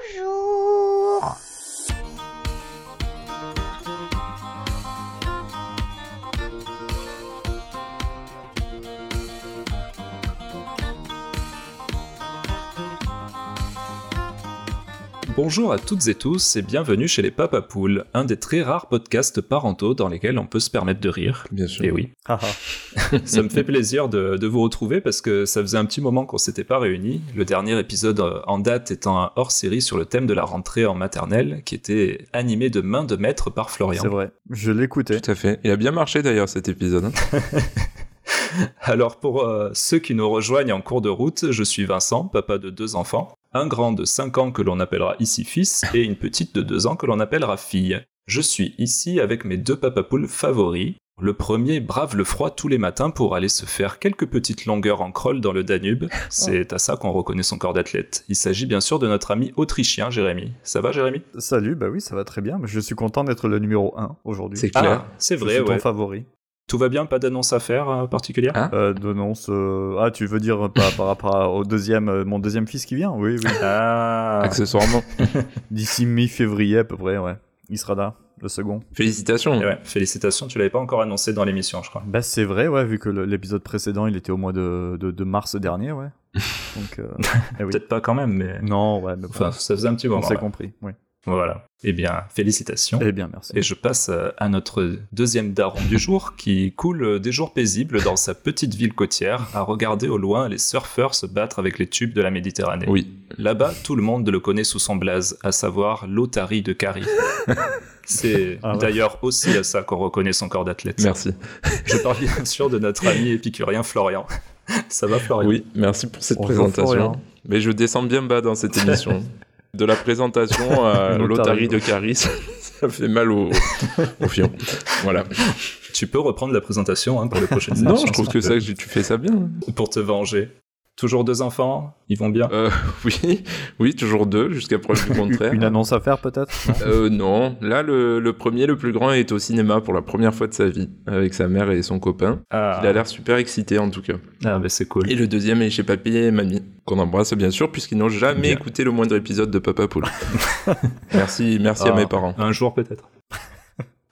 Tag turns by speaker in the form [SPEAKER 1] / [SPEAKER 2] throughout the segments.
[SPEAKER 1] Bonjour.
[SPEAKER 2] Bonjour à toutes et tous et bienvenue chez les Papa Poules, un des très rares podcasts parentaux dans lesquels on peut se permettre de rire.
[SPEAKER 3] Bien sûr.
[SPEAKER 2] Et oui, ça me fait plaisir de, de vous retrouver parce que ça faisait un petit moment qu'on s'était pas réunis. Le dernier épisode en date étant un hors-série sur le thème de la rentrée en maternelle qui était animé de main de maître par Florian.
[SPEAKER 4] C'est vrai, je l'écoutais.
[SPEAKER 3] Tout à fait. Il a bien marché d'ailleurs cet épisode. hein.
[SPEAKER 2] Alors pour euh, ceux qui nous rejoignent en cours de route, je suis Vincent, papa de deux enfants, un grand de 5 ans que l'on appellera ici fils et une petite de 2 ans que l'on appellera fille. Je suis ici avec mes deux papapoules favoris. Le premier brave le froid tous les matins pour aller se faire quelques petites longueurs en crawl dans le Danube. C'est à ça qu'on reconnaît son corps d'athlète. Il s'agit bien sûr de notre ami autrichien Jérémy. Ça va Jérémy?
[SPEAKER 4] Salut, bah oui, ça va très bien. mais Je suis content d'être le numéro 1 aujourd'hui.
[SPEAKER 3] C'est clair.
[SPEAKER 2] Ah, c'est
[SPEAKER 4] Je
[SPEAKER 2] vrai,
[SPEAKER 4] suis ton
[SPEAKER 2] ouais.
[SPEAKER 4] favori.
[SPEAKER 2] Tout va bien, pas d'annonce à faire euh, particulière
[SPEAKER 3] Ah.
[SPEAKER 4] Euh, d'annonce, euh, Ah, tu veux dire par, par rapport au deuxième, euh, mon deuxième fils qui vient? Oui, oui.
[SPEAKER 2] Ah,
[SPEAKER 3] Accessoirement.
[SPEAKER 4] D'ici mi-février à peu près, ouais. Il sera là, le second.
[SPEAKER 3] Félicitations.
[SPEAKER 2] Et ouais, félicitations, tu l'avais pas encore annoncé dans l'émission, je crois.
[SPEAKER 4] Bah c'est vrai, ouais, vu que l'épisode précédent, il était au mois de, de, de mars dernier, ouais. Donc, euh, eh oui.
[SPEAKER 2] Peut-être pas quand même, mais
[SPEAKER 4] Non, ouais, mais
[SPEAKER 2] enfin, ça faisait un petit
[SPEAKER 4] on
[SPEAKER 2] moment.
[SPEAKER 4] s'est
[SPEAKER 2] ouais.
[SPEAKER 4] compris, oui.
[SPEAKER 2] Voilà. Eh bien, félicitations.
[SPEAKER 4] Eh bien, merci.
[SPEAKER 2] Et je passe euh, à notre deuxième daron du jour qui coule euh, des jours paisibles dans sa petite ville côtière à regarder au loin les surfeurs se battre avec les tubes de la Méditerranée.
[SPEAKER 3] Oui.
[SPEAKER 2] Là-bas, tout le monde le connaît sous son blaze, à savoir l'Otari de Cari. C'est
[SPEAKER 4] Ah ouais.
[SPEAKER 2] d'ailleurs aussi à ça qu'on reconnaît son corps d'athlète.
[SPEAKER 3] Merci.
[SPEAKER 2] Je parle bien sûr de notre ami épicurien Florian. Ça va Florian?
[SPEAKER 3] Oui, merci pour cette
[SPEAKER 4] Bonjour,
[SPEAKER 3] présentation.
[SPEAKER 4] Florian.
[SPEAKER 3] Mais je descends bien bas dans cette émission. De la présentation à
[SPEAKER 4] L'Otari.
[SPEAKER 3] de Caris, ça fait mal au, au fion. Voilà.
[SPEAKER 2] Tu peux reprendre la présentation hein, pour les prochaines
[SPEAKER 3] Non, je trouve que ça, tu fais ça bien.
[SPEAKER 2] Pour te venger. Toujours deux enfants Ils vont bien
[SPEAKER 3] Euh, oui, oui, toujours deux, jusqu'à preuve du contraire.
[SPEAKER 4] Une annonce à faire peut-être
[SPEAKER 3] Euh, non, là, le, le premier, le plus grand, est au cinéma pour la première fois de sa vie, avec sa mère et son copain.
[SPEAKER 2] Ah,
[SPEAKER 3] Il a l'air super excité, en tout cas.
[SPEAKER 2] ah bah c'est cool.
[SPEAKER 3] Et le deuxième est chez papy et mamie, qu'on embrasse bien sûr, puisqu'ils n'ont jamais
[SPEAKER 2] Bien.
[SPEAKER 3] écouté le moindre épisode de Papa Poule. merci, merci à
[SPEAKER 2] Ah.
[SPEAKER 3] mes parents.
[SPEAKER 2] Un jour peut-être.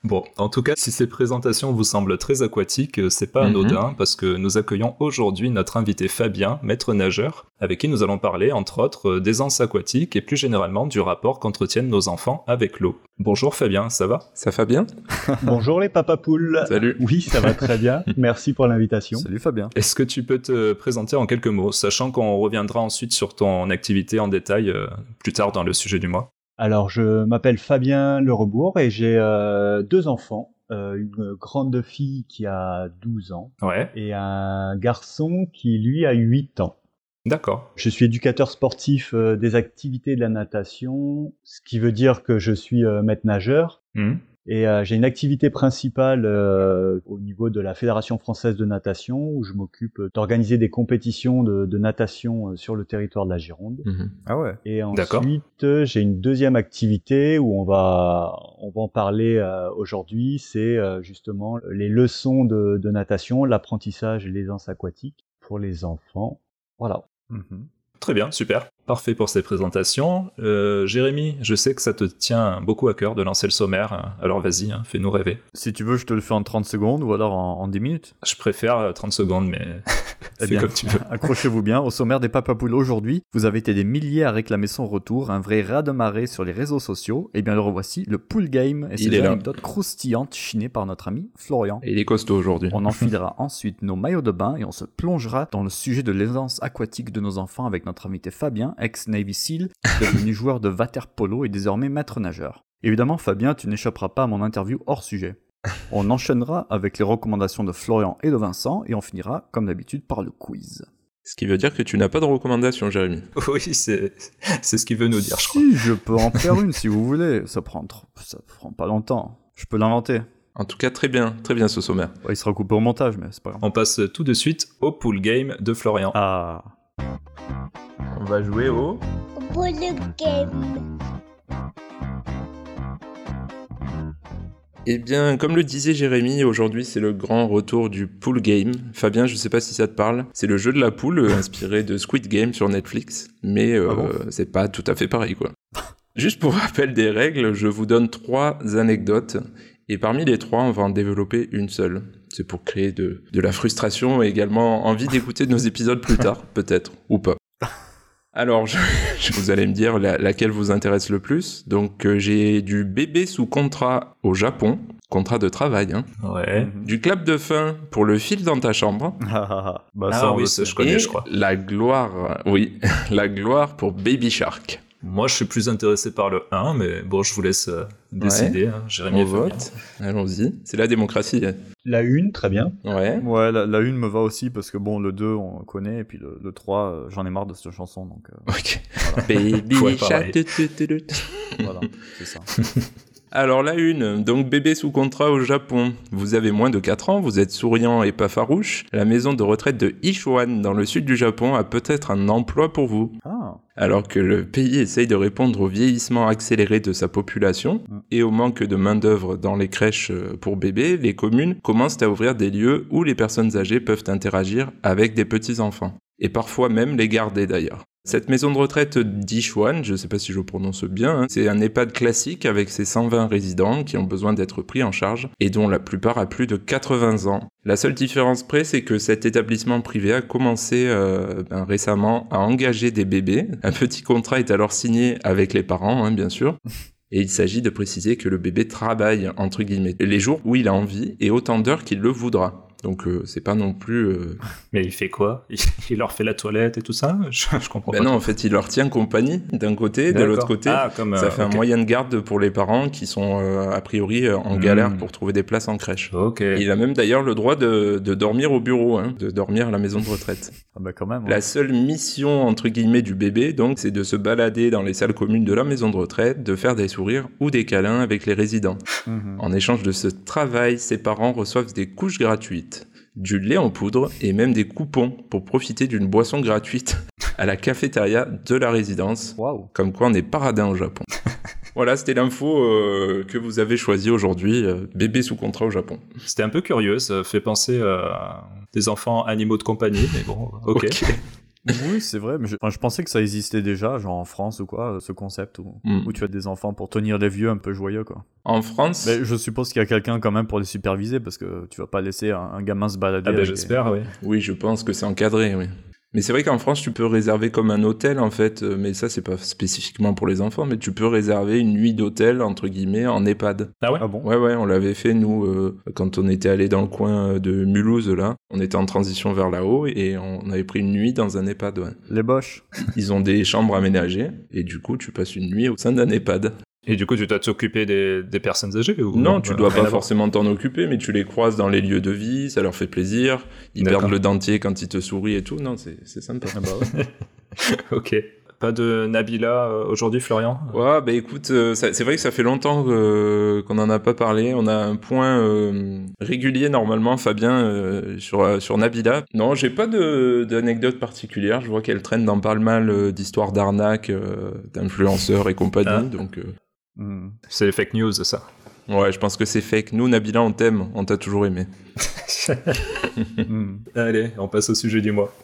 [SPEAKER 2] Bon, en tout cas, si ces présentations vous semblent très aquatiques, euh, c'est pas
[SPEAKER 3] Mhm.
[SPEAKER 2] anodin parce que nous accueillons aujourd'hui notre invité Fabien, maître nageur, avec qui nous allons parler entre autres euh, d'aisance aquatique et plus généralement du rapport qu'entretiennent nos enfants avec l'eau. Bonjour Fabien, ça va?
[SPEAKER 3] Ça va bien?
[SPEAKER 5] Bonjour les papapoules.
[SPEAKER 3] Salut.
[SPEAKER 5] Oui, ça va très bien. Merci pour l'invitation.
[SPEAKER 4] Salut Fabien.
[SPEAKER 2] Est-ce que tu peux te présenter en quelques mots, sachant qu'on reviendra ensuite sur ton activité en détail euh, plus tard dans le sujet du mois?
[SPEAKER 5] Alors, je m'appelle Fabien Le Rebourg et j'ai euh, deux enfants. Euh, une grande fille qui a 12 ans
[SPEAKER 2] Ouais,
[SPEAKER 5] et un garçon qui, lui, a 8 ans.
[SPEAKER 2] d'accord.
[SPEAKER 5] Je suis éducateur sportif euh, des activités de la natation, ce qui veut dire que je suis maître nageur.
[SPEAKER 2] Hmm.
[SPEAKER 5] Et euh, j'ai une activité principale euh, au niveau de la Fédération française de natation, où je m'occupe d'organiser des compétitions de, de natation euh, sur le territoire de la Gironde.
[SPEAKER 3] Mhm.
[SPEAKER 4] Ah ouais.
[SPEAKER 5] Et ensuite, j'ai une deuxième activité où on va, on va en parler euh, aujourd'hui. C'est euh, justement les leçons de, de natation, l'apprentissage et l'aisance aquatique pour les enfants. Voilà.
[SPEAKER 4] Mhm.
[SPEAKER 2] Très bien, super. Parfait pour ces présentations. Euh, Jérémy, je sais que ça te tient beaucoup à cœur de lancer le sommaire, alors vas-y, hein, fais-nous rêver.
[SPEAKER 4] Si tu veux, je te le fais en 30 secondes ou alors en, en 10 minutes.
[SPEAKER 2] Je préfère euh, 30 secondes, mais
[SPEAKER 4] Eh
[SPEAKER 2] fais
[SPEAKER 4] bien.
[SPEAKER 2] comme tu veux.
[SPEAKER 4] Accrochez-vous bien, au sommaire des papapoules aujourd'hui, vous avez été des milliers à réclamer son retour, un vrai raz de marée sur les réseaux sociaux. Et bien le revoici, le pool game et
[SPEAKER 3] Il
[SPEAKER 4] ses
[SPEAKER 3] est là.
[SPEAKER 4] anecdotes croustillantes chinées par notre ami Florian.
[SPEAKER 3] Et il est costaud aujourd'hui.
[SPEAKER 4] On enfilera ensuite nos maillots de bain et on se plongera dans le sujet de l'aisance aquatique de nos enfants avec notre invité Fabien, ex-Navy SEAL, devenu joueur de water polo et désormais maître nageur. Évidemment, Fabien, tu n'échapperas pas à mon interview hors sujet. On enchaînera avec les recommandations de Florian et de Vincent et on finira, comme d'habitude, par le quiz.
[SPEAKER 3] Ce qui veut dire que tu n'as pas de recommandation, Jérémy.
[SPEAKER 2] Oui, c'est c'est ce qu'il veut nous dire, je crois.
[SPEAKER 4] Si, je peux en faire une si vous voulez. Ça prend, ça prend pas longtemps. Je peux l'inventer.
[SPEAKER 3] En tout cas, très bien, très bien ce sommaire.
[SPEAKER 4] Ouais, il sera coupé au montage, mais c'est pas grave.
[SPEAKER 2] On passe tout de suite au pool game de Florian.
[SPEAKER 4] Ah,
[SPEAKER 3] On va jouer au...
[SPEAKER 1] Le game.
[SPEAKER 3] Eh bien, comme le disait Jérémy, aujourd'hui c'est le grand retour du pool game. Fabien, je sais pas si ça te parle. C'est le jeu de la poule euh, inspiré de Squid Game sur Netflix, mais euh,
[SPEAKER 4] Ah bon?
[SPEAKER 3] c'est pas tout à fait pareil quoi. Juste pour rappel des règles, je vous donne trois anecdotes et parmi les trois, on va en développer une seule. C'est pour créer de, de la frustration et également envie d'écouter nos épisodes plus tard, peut-être, ou pas. Alors, je, je- vous allez me dire la- laquelle vous intéresse le plus. Donc, euh, j'ai du bébé sous contrat au Japon, contrat de travail, hein.
[SPEAKER 2] Ouais.
[SPEAKER 4] Mhm.
[SPEAKER 3] du clap de fin pour le fil dans ta chambre,
[SPEAKER 4] bah,
[SPEAKER 2] Ah
[SPEAKER 4] ça, on
[SPEAKER 2] oui,
[SPEAKER 4] le
[SPEAKER 2] ça, je connais,
[SPEAKER 3] et
[SPEAKER 2] je crois.
[SPEAKER 3] la gloire, oui, la gloire pour Baby Shark.
[SPEAKER 2] Moi, je suis plus intéressé par le 1, mais bon, je vous laisse euh, décider. hein, Jérémy
[SPEAKER 3] On vote, allons-y. C'est la démocratie.
[SPEAKER 5] La une, très bien.
[SPEAKER 3] Ouais.
[SPEAKER 4] Ouais, la, la une me va aussi parce que bon, le 2 on connaît et puis le, le 3, euh, j'en ai marre de cette chanson donc euh,
[SPEAKER 3] Ok. Baby
[SPEAKER 2] Ouais,
[SPEAKER 4] voilà, c'est ça.
[SPEAKER 3] Alors la une, donc bébé sous contrat au Japon. Vous avez moins de 4 ans, vous êtes souriant et pas farouche. La maison de retraite de Ichuan dans le sud du Japon a peut-être un emploi pour vous.
[SPEAKER 4] Ah,
[SPEAKER 3] Alors que le pays essaye de répondre au vieillissement accéléré de sa population
[SPEAKER 4] Mm.
[SPEAKER 3] et au manque de main-d'œuvre dans les crèches euh, pour bébés, les communes commencent à ouvrir des lieux où les personnes âgées peuvent interagir avec des petits-enfants. Et parfois même les garder d'ailleurs. Cette maison de retraite d'Ichuan, je ne sais pas si je prononce bien, hein, c'est un EHPAD classique avec ses 120 résidents qui ont besoin d'être pris en charge et dont la plupart a plus de 80 ans. La seule différence près, c'est que cet établissement privé a commencé euh, ben, récemment à engager des bébés. Un petit contrat est alors signé avec les parents, hein, bien sûr. Et il s'agit de préciser que le bébé travaille, entre guillemets, les jours où il a envie et autant d'heures qu'il le voudra. Donc euh, c'est pas non plus... euh,
[SPEAKER 2] Mais il fait quoi? Il, leur fait la toilette et tout ça? Je, je comprends
[SPEAKER 3] Ben
[SPEAKER 2] pas.
[SPEAKER 3] non, en fait, il leur tient compagnie d'un côté, de l'autre côté.
[SPEAKER 2] Ah, comme,
[SPEAKER 3] ça
[SPEAKER 2] euh,
[SPEAKER 3] fait un moyen de garde pour les parents qui sont a priori en
[SPEAKER 2] Hmm.
[SPEAKER 3] galère pour trouver des places en crèche.
[SPEAKER 2] Ok.
[SPEAKER 3] Il a même d'ailleurs le droit de, de dormir au bureau, hein, de dormir à la maison de retraite.
[SPEAKER 4] ah bah quand même. ouais.
[SPEAKER 3] La seule mission entre guillemets du bébé, donc, c'est de se balader dans les salles communes de la maison de retraite, de faire des sourires ou des câlins avec les résidents.
[SPEAKER 4] Mhm.
[SPEAKER 3] En échange de ce travail, ses parents reçoivent des couches gratuites, du lait en poudre et même des coupons pour profiter d'une boisson gratuite à la cafétéria de la résidence.
[SPEAKER 4] Waouh.
[SPEAKER 3] Comme quoi on est paradin au Japon. voilà, c'était l'info euh, que vous avez choisie aujourd'hui, euh, bébé sous contrat au Japon.
[SPEAKER 2] C'était un peu curieux, ça fait penser à des enfants animaux de compagnie, mais bon, ok.
[SPEAKER 4] Oui, c'est vrai, mais je, enfin, je pensais que ça existait déjà, genre en France ou quoi, euh, ce concept où,
[SPEAKER 3] Mm.
[SPEAKER 4] où tu as des enfants pour tenir les vieux un peu joyeux, quoi.
[SPEAKER 3] En France,
[SPEAKER 4] Mais je suppose qu'il y a quelqu'un quand même pour les superviser parce que tu vas pas laisser un, un gamin se balader.
[SPEAKER 2] Ah ben j'espère, oui.
[SPEAKER 3] oui, je pense que c'est encadré, oui. Mais c'est vrai qu'en France, tu peux réserver comme un hôtel, en fait, euh, mais ça, c'est pas spécifiquement pour les enfants, mais tu peux réserver une nuit d'hôtel, entre guillemets, en EHPAD.
[SPEAKER 2] Ah ouais?
[SPEAKER 4] Ah bon?
[SPEAKER 3] Ouais, ouais, on l'avait fait, nous, euh, quand on était allé dans le coin de Mulhouse, là. On était en transition vers là-haut et on avait pris une nuit dans un EHPAD, ouais.
[SPEAKER 4] Les boches.
[SPEAKER 3] Ils ont des chambres aménagées et du coup, tu passes une nuit au sein d'un EHPAD.
[SPEAKER 2] Et du coup, tu dois t'occuper des, des personnes âgées ou
[SPEAKER 3] Non, tu
[SPEAKER 2] euh,
[SPEAKER 3] dois
[SPEAKER 2] rien
[SPEAKER 3] pas forcément t'en occuper, mais tu les croises dans les lieux de vie, ça leur fait plaisir. Ils perdent le dentier quand ils te sourient et tout. Non, c'est sympa.
[SPEAKER 4] Ah bah.
[SPEAKER 2] Ok. Pas de Nabila euh, aujourd'hui, Florian?
[SPEAKER 3] Ouais, bah écoute, euh, c'est vrai que ça fait longtemps que- qu'on n'en a pas parlé. On a un point euh, régulier normalement, Fabien, euh, sur, euh, sur Nabila. Non, j'ai pas d'anecdote particulière. Je vois qu'elle traîne dans pas mal euh, d'histoires d'arnaques, euh, d'influenceurs et compagnie.
[SPEAKER 2] Ah.
[SPEAKER 3] Donc,
[SPEAKER 4] Mhm.
[SPEAKER 2] C'est les fake news, ça.
[SPEAKER 3] ouais, je pense que c'est fake. Nous, Nabila, on t'aime, on t'a toujours aimé.
[SPEAKER 4] Mhm.
[SPEAKER 2] Allez, on passe au sujet du mois.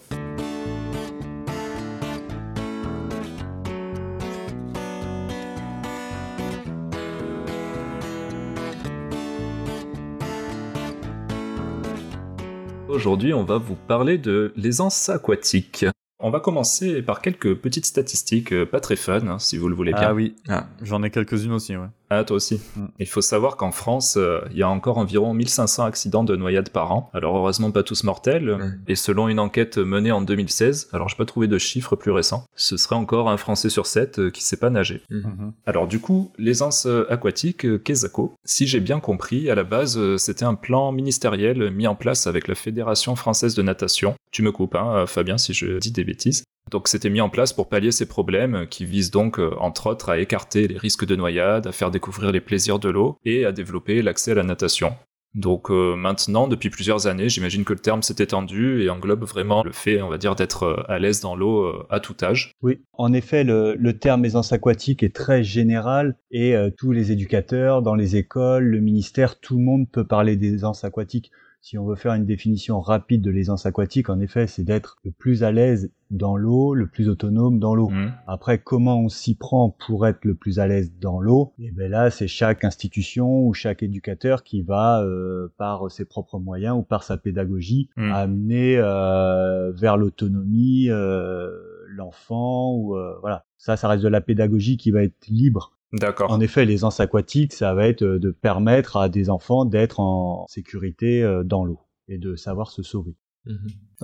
[SPEAKER 2] Aujourd'hui, on va vous parler de l'aisance aquatique. On va commencer par quelques petites statistiques euh, pas très fun, hein, si vous le voulez bien.
[SPEAKER 4] Ah oui,
[SPEAKER 3] Ah,
[SPEAKER 4] j'en ai quelques-unes aussi, ouais.
[SPEAKER 2] Ah, toi aussi.
[SPEAKER 4] Mm.
[SPEAKER 2] Il faut savoir qu'en France, euh, il y a encore environ 1500 accidents de noyade par an. Alors heureusement pas tous mortels. Et selon une enquête menée en 2016, alors j'ai pas trouvé de chiffres plus récents, ce serait encore un Français sur 7 qui sait pas nager.
[SPEAKER 4] Mhm.
[SPEAKER 2] Alors du coup, l'aisance euh, aquatique, euh, Kesako, si j'ai bien compris, à la base, euh, c'était un plan ministériel mis en place avec la Fédération française de natation. Tu me coupes, hein, euh, Fabien, si je dis des bêtises. Donc c'était mis en place pour pallier ces problèmes qui visent donc, euh, entre autres, à écarter les risques de noyade, à faire découvrir les plaisirs de l'eau et à développer l'accès à la natation. Donc euh, maintenant, depuis plusieurs années, j'imagine que le terme s'est étendu et englobe vraiment le fait, on va dire, d'être euh, à l'aise dans l'eau à tout âge.
[SPEAKER 5] Oui, en effet, le terme aisance aquatique est très général et tous les éducateurs, dans les écoles, le ministère, tout le monde peut parler d'aisance aquatique si on veut faire une définition rapide de l'aisance aquatique, en effet, c'est d'être le plus à l'aise dans l'eau, le plus autonome dans l'eau.
[SPEAKER 2] Mmh.
[SPEAKER 5] Après, comment on s'y prend pour être le plus à l'aise dans l'eau? Et ben là, c'est chaque institution ou chaque éducateur qui va, euh, par ses propres moyens ou par sa pédagogie,
[SPEAKER 2] Mmh.
[SPEAKER 5] amener euh, vers l'autonomie euh, l'enfant ou euh, voilà. Ça, ça reste de la pédagogie qui va être libre.
[SPEAKER 2] D'accord.
[SPEAKER 5] En effet, l'aisance aquatique, ça va être euh, de permettre à des enfants d'être en sécurité euh, dans l'eau et de savoir se sauver.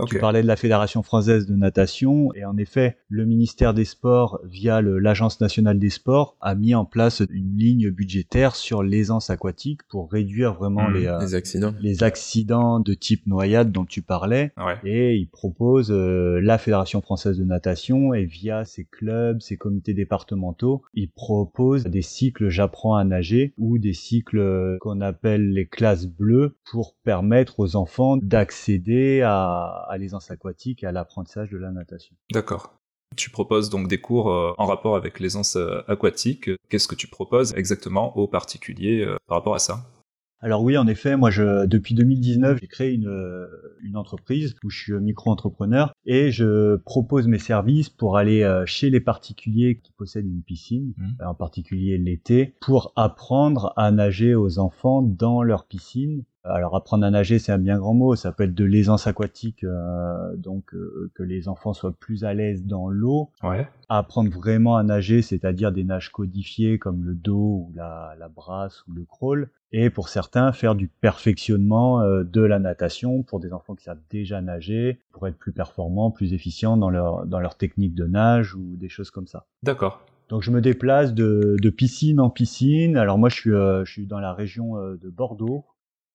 [SPEAKER 5] Tu parlais de la Fédération française de natation et en effet, le ministère des Sports, via l'Agence nationale des sports, a mis en place une ligne budgétaire sur l'aisance aquatique pour réduire vraiment les, euh,
[SPEAKER 3] Les accidents.
[SPEAKER 5] les accidents de type noyade dont tu parlais.
[SPEAKER 2] Ouais.
[SPEAKER 5] Et il propose euh, la Fédération française de natation et via ses clubs, ses comités départementaux, il propose des cycles j'apprends à nager ou des cycles euh, qu'on appelle les classes bleues pour permettre aux enfants d'accéder à, à l'aisance aquatique et à l'apprentissage de la natation.
[SPEAKER 2] D'accord. Tu proposes donc des cours euh, en rapport avec l'aisance euh, aquatique. Qu'est-ce que tu proposes exactement aux particuliers euh, par rapport à ça?
[SPEAKER 5] Alors oui, en effet, moi, je, depuis 2019, j'ai créé une, une entreprise où je suis micro-entrepreneur et je propose mes services pour aller chez les particuliers qui possèdent une piscine,
[SPEAKER 2] Mhm.
[SPEAKER 5] en particulier l'été, pour apprendre à nager aux enfants dans leur piscine. Alors apprendre à nager, c'est un bien grand mot. Ça peut être de l'aisance aquatique, euh, donc euh, que les enfants soient plus à l'aise dans l'eau,
[SPEAKER 2] Ouais.
[SPEAKER 5] apprendre vraiment à nager, c'est-à-dire des nages codifiées comme le dos ou la, la brasse ou le crawl, et pour certains faire du perfectionnement euh, de la natation pour des enfants qui savent déjà nager, pour être plus performants, plus efficients dans leur, dans leur technique de nage ou des choses comme ça.
[SPEAKER 2] D'accord.
[SPEAKER 5] Donc je me déplace de, de piscine en piscine. Alors moi je suis, euh, je suis dans la région euh, de Bordeaux.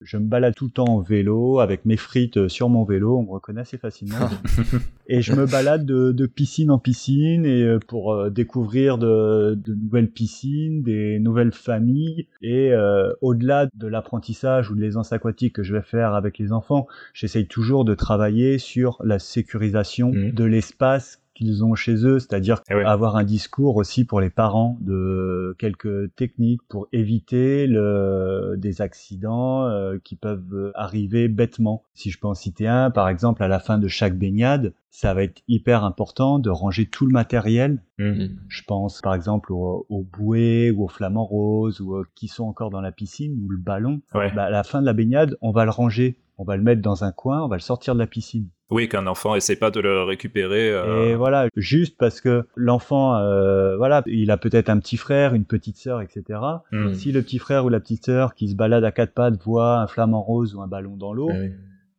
[SPEAKER 5] Je me balade tout le temps en vélo avec mes frites euh, sur mon vélo, on me reconnaît assez facilement. et je me balade de, de piscine en piscine et euh, pour euh, découvrir de, de nouvelles piscines, des nouvelles familles et euh, au-delà de l'apprentissage ou de l'aisance aquatique que je vais faire avec les enfants, j'essaye toujours de travailler sur la sécurisation
[SPEAKER 2] Mhm.
[SPEAKER 5] de l'espace qu'ils ont chez eux, c'est-à-dire
[SPEAKER 2] Eh ouais.
[SPEAKER 5] avoir un discours aussi pour les parents de quelques techniques pour éviter le, des accidents euh, qui peuvent arriver bêtement. Si je peux en citer un, par exemple, à la fin de chaque baignade, ça va être hyper important de ranger tout le matériel.
[SPEAKER 2] Mhm.
[SPEAKER 5] Je pense par exemple aux, aux bouées ou aux flamants roses ou euh, qui sont encore dans la piscine ou le ballon.
[SPEAKER 2] Ouais.
[SPEAKER 5] Bah, à la fin de la baignade, on va le ranger, on va le mettre dans un coin, on va le sortir de la piscine.
[SPEAKER 2] Oui, qu'un enfant essaie pas de le récupérer. euh,
[SPEAKER 5] Et voilà, juste parce que l'enfant, euh, voilà, il a peut-être un petit frère, une petite sœur, etc.
[SPEAKER 2] mhm.
[SPEAKER 5] Si le petit frère ou la petite sœur qui se balade à quatre pattes voit un flamant rose ou un ballon dans l'eau,
[SPEAKER 3] Ah oui.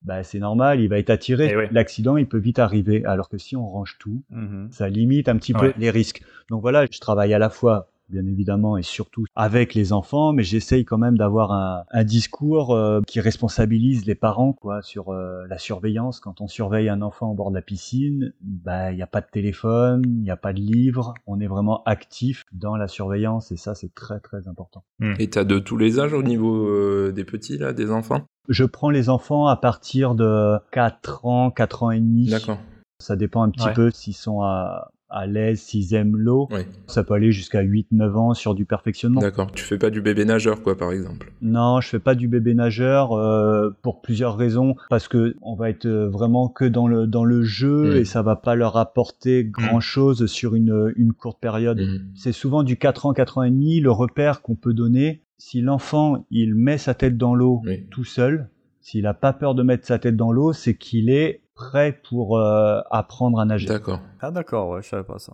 [SPEAKER 5] bah c'est normal, il va être attiré.
[SPEAKER 2] Eh.
[SPEAKER 5] L'accident, il peut vite arriver. Alors que si on range tout,
[SPEAKER 4] Mhm.
[SPEAKER 5] ça limite un petit peu
[SPEAKER 2] Ouais.
[SPEAKER 5] les risques. Donc voilà, je travaille à la fois bien évidemment et surtout avec les enfants, mais j'essaye quand même d'avoir un, un discours euh, qui responsabilise les parents quoi sur euh, la surveillance. Quand on surveille un enfant au bord de la piscine, bah il n'y a pas de téléphone, il n'y a pas de livre, on est vraiment actif dans la surveillance et ça c'est très très important.
[SPEAKER 3] Et t'as de tous les âges au niveau euh, des petits, là, des enfants?
[SPEAKER 5] Je prends les enfants à partir de 4 ans, 4 ans et demi.
[SPEAKER 3] D'accord.
[SPEAKER 5] Ça dépend un petit
[SPEAKER 2] Ouais.
[SPEAKER 5] peu s'ils sont à, à l'aise, s'ils aiment l'eau.
[SPEAKER 3] Oui,
[SPEAKER 5] Ça peut aller jusqu'à 8-9 ans sur du perfectionnement.
[SPEAKER 3] d'accord. Tu fais pas du bébé nageur, quoi, par exemple?
[SPEAKER 5] Non, je fais pas du bébé nageur euh, pour plusieurs raisons. Parce que on va être euh, vraiment que dans le dans le jeu
[SPEAKER 3] Mm.
[SPEAKER 5] et ça va pas leur apporter grand chose sur une une courte période.
[SPEAKER 3] Mhm.
[SPEAKER 5] C'est souvent du 4 ans, 4 ans et demi le repère qu'on peut donner. Si l'enfant il met sa tête dans l'eau
[SPEAKER 3] Oui.
[SPEAKER 5] tout seul, s'il a pas peur de mettre sa tête dans l'eau, c'est qu'il est prêt pour euh, apprendre à nager.
[SPEAKER 3] D'accord.
[SPEAKER 4] Ah d'accord, ouais, je savais pas ça.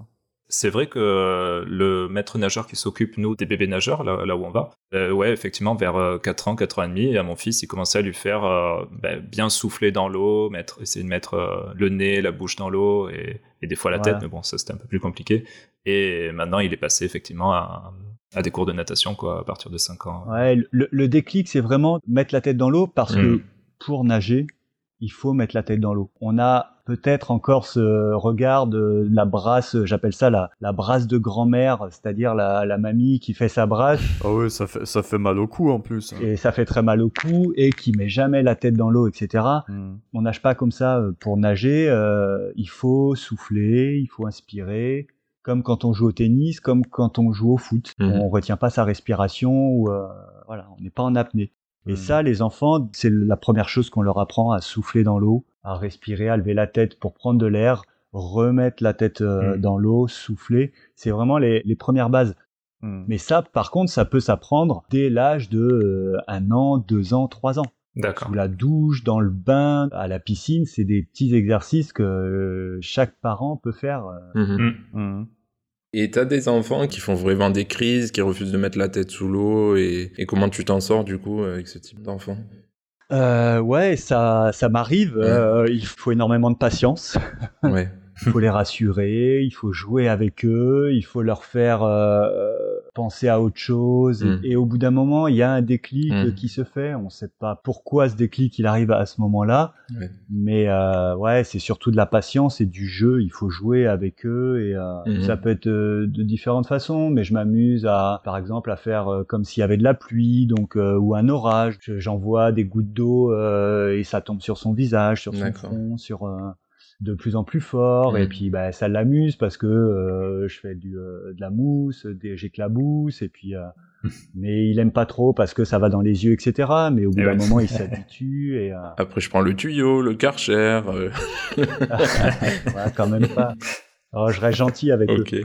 [SPEAKER 2] C'est vrai que euh, le maître nageur qui s'occupe, nous, des bébés nageurs, là, là où on va, euh, ouais, effectivement, vers euh, 4 ans, 4 ans et demi, et à mon fils, il commençait à lui faire euh, ben, bien souffler dans l'eau, mettre, essayer de mettre euh, le nez, la bouche dans l'eau, et, et des fois la
[SPEAKER 5] Voilà.
[SPEAKER 2] tête, mais bon, ça c'était un peu plus compliqué. Et maintenant, il est passé effectivement à, à des cours de natation, quoi, à partir de 5 ans.
[SPEAKER 5] Ouais, le, le déclic c'est vraiment mettre la tête dans l'eau parce que
[SPEAKER 3] Mm.
[SPEAKER 5] pour nager, il faut mettre la tête dans l'eau. On a peut-être encore ce regard de la brasse, j'appelle ça la, la brasse de grand-mère, c'est-à-dire la, la mamie qui fait sa brasse.
[SPEAKER 4] Ah oui, ça fait, ça fait mal au cou en plus.
[SPEAKER 5] Et ça fait très mal au cou et qui met jamais la tête dans l'eau, etc.
[SPEAKER 4] Hmm.
[SPEAKER 5] On nage pas comme ça euh, pour nager. euh, il faut souffler, il faut inspirer, comme quand on joue au tennis, comme quand on joue au foot.
[SPEAKER 3] Mhm.
[SPEAKER 5] On retient pas sa respiration ou euh, voilà, on n'est pas en apnée. Et
[SPEAKER 4] Mhm.
[SPEAKER 5] ça, les enfants, c'est la première chose qu'on leur apprend à souffler dans l'eau, à respirer, à lever la tête pour prendre de l'air, remettre la tête euh,
[SPEAKER 3] Mhm.
[SPEAKER 5] dans l'eau, souffler. C'est vraiment les, les premières bases.
[SPEAKER 4] Hmm.
[SPEAKER 5] Mais ça, par contre, ça peut s'apprendre dès l'âge de euh, un an, deux ans, trois ans.
[SPEAKER 2] D'accord.
[SPEAKER 5] Sous la douche, dans le bain, à la piscine, c'est des petits exercices que euh, chaque parent peut faire. Euh.
[SPEAKER 3] Et t'as des enfants qui font vraiment des crises, qui refusent de mettre la tête sous l'eau, et, et comment tu t'en sors du coup avec ce type d'enfant?
[SPEAKER 5] Euh, ouais, ça, ça m'arrive.
[SPEAKER 3] Ouais.
[SPEAKER 5] euh, il faut énormément de patience.
[SPEAKER 3] Ouais.
[SPEAKER 5] Il faut les rassurer, il faut jouer avec eux, il faut leur faire euh, penser à autre chose.
[SPEAKER 3] Mm.
[SPEAKER 5] Et, au bout d'un moment, il y a un déclic
[SPEAKER 3] Mm.
[SPEAKER 5] euh, qui se fait. On ne sait pas pourquoi ce déclic il arrive à ce moment-là,
[SPEAKER 3] Ouais.
[SPEAKER 5] mais euh, ouais, c'est surtout de la patience et du jeu. Il faut jouer avec eux et euh,
[SPEAKER 3] Mhm.
[SPEAKER 5] ça peut être euh, de différentes façons. Mais je m'amuse à, par exemple, à faire euh, comme s'il y avait de la pluie, donc euh, ou un orage. Je- J'envoie des gouttes d'eau euh, et ça tombe sur son visage, sur son front, sur euh, de plus en plus fort et puis bah ça l'amuse parce que euh, je fais du euh, de la mousse, des j'éclabousse et puis euh, mais il aime pas trop parce que ça va dans les yeux etc. Mais au bout
[SPEAKER 2] Et
[SPEAKER 5] d'un
[SPEAKER 2] ouais.
[SPEAKER 5] moment il s'habitue et euh,
[SPEAKER 3] Après, je prends le tuyau, le karcher. euh,
[SPEAKER 5] ouais, quand même pas. Oh, je reste gentil avec eux.
[SPEAKER 3] ok.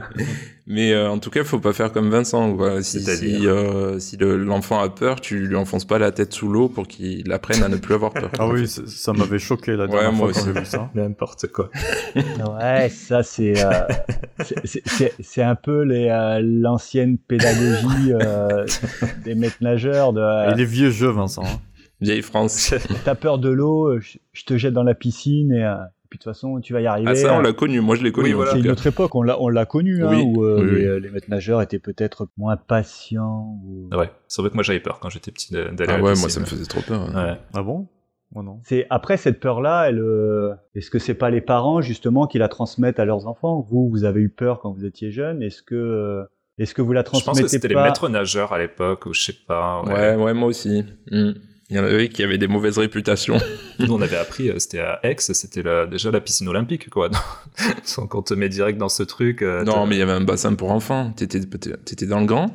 [SPEAKER 3] Mais euh, en tout cas, faut pas faire comme Vincent. Quoi. Si, si, euh, si le- l'enfant a peur, tu lui enfonces pas la tête sous l'eau pour qu'il apprenne à ne plus avoir peur.
[SPEAKER 4] Ah oui, ça ça m'avait choqué la
[SPEAKER 3] Ouais,
[SPEAKER 4] dernière
[SPEAKER 3] moi
[SPEAKER 4] fois quand
[SPEAKER 3] aussi.
[SPEAKER 4] j'ai vu ça.
[SPEAKER 2] N'importe quoi.
[SPEAKER 5] Ouais, ça c'est euh, c'est- c'est- un peu les euh, l'ancienne pédagogie euh, des maîtres nageurs de
[SPEAKER 4] Et les vieux jeux, Vincent. hein.
[SPEAKER 3] Vieille France.
[SPEAKER 5] t'as peur de l'eau, je, je te jette dans la piscine et, euh, puis de toute façon tu vas y arriver.
[SPEAKER 3] Ah ça, on l'a connu. Moi, je l'ai connu.
[SPEAKER 2] Oui, voilà.
[SPEAKER 5] C'est une autre époque, on l'a on l'a connu hein,
[SPEAKER 3] Oui,
[SPEAKER 5] où euh,
[SPEAKER 3] oui,
[SPEAKER 5] les,
[SPEAKER 3] oui.
[SPEAKER 5] les maîtres nageurs étaient peut-être moins patients. Ou...
[SPEAKER 2] Ouais, c'est vrai que moi j'avais peur quand j'étais petit d'aller
[SPEAKER 3] Ah
[SPEAKER 2] à la
[SPEAKER 3] ouais,
[SPEAKER 2] piscine.
[SPEAKER 3] moi, ça me faisait trop peur.
[SPEAKER 2] Ouais.
[SPEAKER 4] Ah bon? Moi non.
[SPEAKER 5] C'est après cette peur-là, elle, euh, est-ce que c'est pas les parents justement qui la transmettent à leurs enfants? Vous, vous avez eu peur quand vous étiez jeune. Est-ce que euh, est-ce que vous la
[SPEAKER 2] Je pense
[SPEAKER 5] transmettez
[SPEAKER 2] que c'était les maîtres nageurs à l'époque, ou je sais pas.
[SPEAKER 3] Ouais, ouais, moi aussi. Hmm. Il y en avait qui avaient des mauvaises réputations.
[SPEAKER 2] Nous, on avait appris, euh, c'était à Aix, c'était la- déjà la piscine olympique, quoi. Donc, on te met direct dans ce truc. euh,
[SPEAKER 3] non, mais il y avait un bassin pour enfants. T'étais, t'étais dans le grand?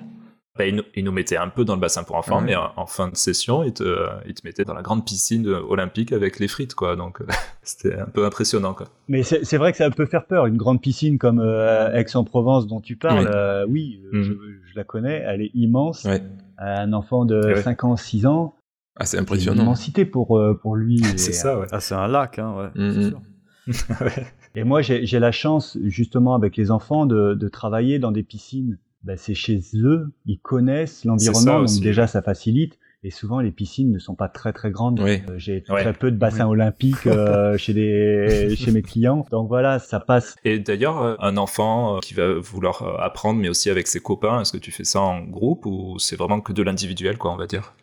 [SPEAKER 2] Bah, ils, nous, ils nous mettaient un peu dans le bassin pour enfants,
[SPEAKER 3] Ouais.
[SPEAKER 2] mais en, en fin de session, ils te, euh, ils te mettaient dans la grande piscine olympique avec les frites, quoi. Donc, c'était un peu impressionnant, quoi.
[SPEAKER 5] Mais c'est c'est vrai que ça peut faire peur. Une grande piscine comme euh, Aix-en-Provence dont tu parles,
[SPEAKER 3] Oui.
[SPEAKER 5] euh, oui,
[SPEAKER 2] Mhm.
[SPEAKER 5] je, je la connais. Elle est immense.
[SPEAKER 3] Ouais.
[SPEAKER 5] Un enfant de
[SPEAKER 2] Eh ouais.
[SPEAKER 5] 5 ans, 6 ans,
[SPEAKER 3] Ah, c'est
[SPEAKER 5] c'est une
[SPEAKER 3] impressionnant.
[SPEAKER 5] immensité pour euh, pour lui.
[SPEAKER 2] C'est ça, ouais.
[SPEAKER 4] Ah, c'est un lac, hein, ouais.
[SPEAKER 3] Mhm.
[SPEAKER 4] c'est sûr.
[SPEAKER 5] Et moi, j'ai j'ai la chance, justement, avec les enfants, de, de travailler dans des piscines. Ben, c'est chez eux, ils connaissent l'environnement, donc
[SPEAKER 2] aussi.
[SPEAKER 5] déjà, ça facilite. Et souvent, les piscines ne sont pas très très grandes.
[SPEAKER 3] Oui.
[SPEAKER 5] Euh, J'ai
[SPEAKER 2] Ouais.
[SPEAKER 5] très peu de bassins olympiques euh, chez des chez mes clients. Donc voilà, ça passe.
[SPEAKER 2] Et d'ailleurs, un enfant qui va vouloir apprendre, mais aussi avec ses copains, est-ce que tu fais ça en groupe ou c'est vraiment que de l'individuel, quoi, on va dire?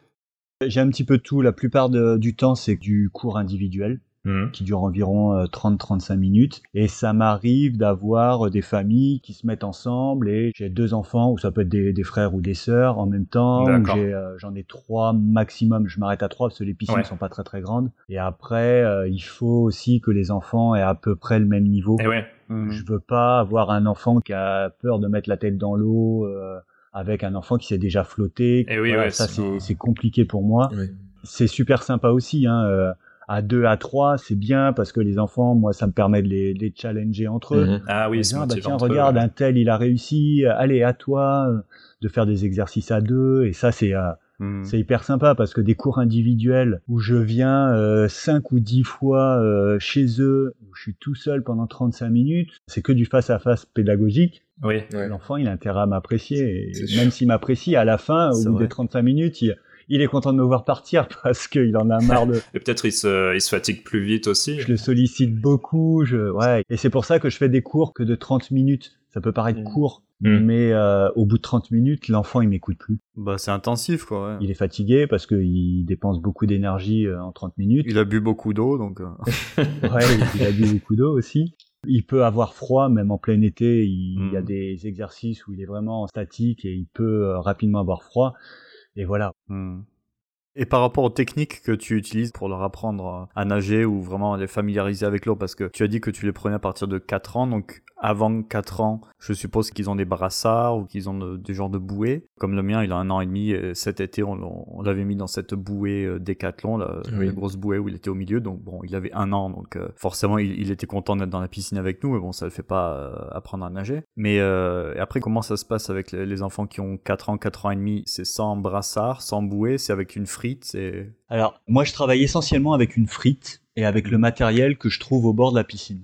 [SPEAKER 5] J'ai un petit peu tout. La plupart de- du temps, c'est du cours individuel.
[SPEAKER 2] Mhm.
[SPEAKER 5] qui dure environ euh, 30-35 minutes. Et ça m'arrive d'avoir euh, des familles qui se mettent ensemble et j'ai deux enfants, ou ça peut être des, des frères ou des sœurs en même temps. euh, J'en ai, trois maximum. Je m'arrête à trois parce que les piscines
[SPEAKER 2] Ouais.
[SPEAKER 5] sont pas très très grandes. Et après, euh, il faut aussi que les enfants aient à peu près le même niveau.
[SPEAKER 2] Et ouais.
[SPEAKER 4] Mhm.
[SPEAKER 5] Je veux pas avoir un enfant qui a peur de mettre la tête dans l'eau. euh, avec un enfant qui s'est déjà flotté.
[SPEAKER 2] Eh oui,
[SPEAKER 5] Voilà,
[SPEAKER 2] ouais,
[SPEAKER 5] ça c'est c'est compliqué pour moi
[SPEAKER 3] Oui.
[SPEAKER 5] c'est super sympa aussi. Hein. euh, à deux, à trois, c'est bien parce que les enfants, moi, ça me permet de les, de les challenger entre eux.
[SPEAKER 3] Mhm.
[SPEAKER 2] Ah oui, c'est
[SPEAKER 5] ah bah tiens,
[SPEAKER 2] entre eux,
[SPEAKER 5] regarde,
[SPEAKER 2] ouais.
[SPEAKER 5] un tel, il a réussi. Allez, à toi euh, de faire des exercices à deux. Et ça, c'est euh,
[SPEAKER 4] Mhm.
[SPEAKER 5] c'est hyper sympa parce que des cours individuels où je viens euh, cinq ou dix fois euh, chez eux, où je suis tout seul pendant 35 minutes, c'est que du face-à-face pédagogique.
[SPEAKER 2] Oui.
[SPEAKER 3] Ouais.
[SPEAKER 5] L'enfant, il a intérêt à m'apprécier. Même s'il m'apprécie, à la fin, au bout
[SPEAKER 4] vrai.
[SPEAKER 5] des 35 minutes, il, il est content de me voir partir parce qu'il en a marre de...
[SPEAKER 2] Et peut-être il se, il se fatigue plus vite aussi.
[SPEAKER 5] je le sollicite beaucoup. Je... Ouais. Et c'est pour ça que je fais des cours que de 30 minutes. Ça peut paraître
[SPEAKER 3] Mm.
[SPEAKER 5] court,
[SPEAKER 2] Mm.
[SPEAKER 5] mais euh, au bout de 30 minutes, l'enfant il m'écoute plus.
[SPEAKER 4] Bah, c'est intensif, quoi. ouais.
[SPEAKER 5] Il est fatigué parce qu'il dépense beaucoup d'énergie euh, en 30 minutes.
[SPEAKER 4] Il a bu beaucoup d'eau, donc. euh,
[SPEAKER 5] Ouais, il a bu beaucoup d'eau aussi. Il peut avoir froid, même en plein été. Il, y a
[SPEAKER 4] Mm.
[SPEAKER 5] des exercices où il est vraiment en statique et il peut euh, rapidement avoir froid. Et voilà.
[SPEAKER 4] Et par rapport aux techniques que tu utilises pour leur apprendre à nager ou vraiment les familiariser avec l'eau, parce que tu as dit que tu les prenais à partir de 4 ans, donc avant 4 ans, je suppose qu'ils ont des brassards ou qu'ils ont de- des genres de bouées. Comme le mien, il a un an et demi, et cet été, on, l'avait mis dans cette bouée euh, Décathlon, la,
[SPEAKER 3] Oui.
[SPEAKER 4] la grosse bouée où il était au milieu, donc bon, il avait un an, donc euh, forcément, il, il était content d'être dans la piscine avec nous, mais bon, ça le fait pas euh, apprendre à nager. Mais après, comment ça se passe avec les, les enfants qui ont 4 ans, 4 ans et demi? C'est sans brassard, sans bouée, c'est avec une
[SPEAKER 5] Alors, moi, je travaille essentiellement avec une frite et avec le matériel que je trouve au bord de la piscine.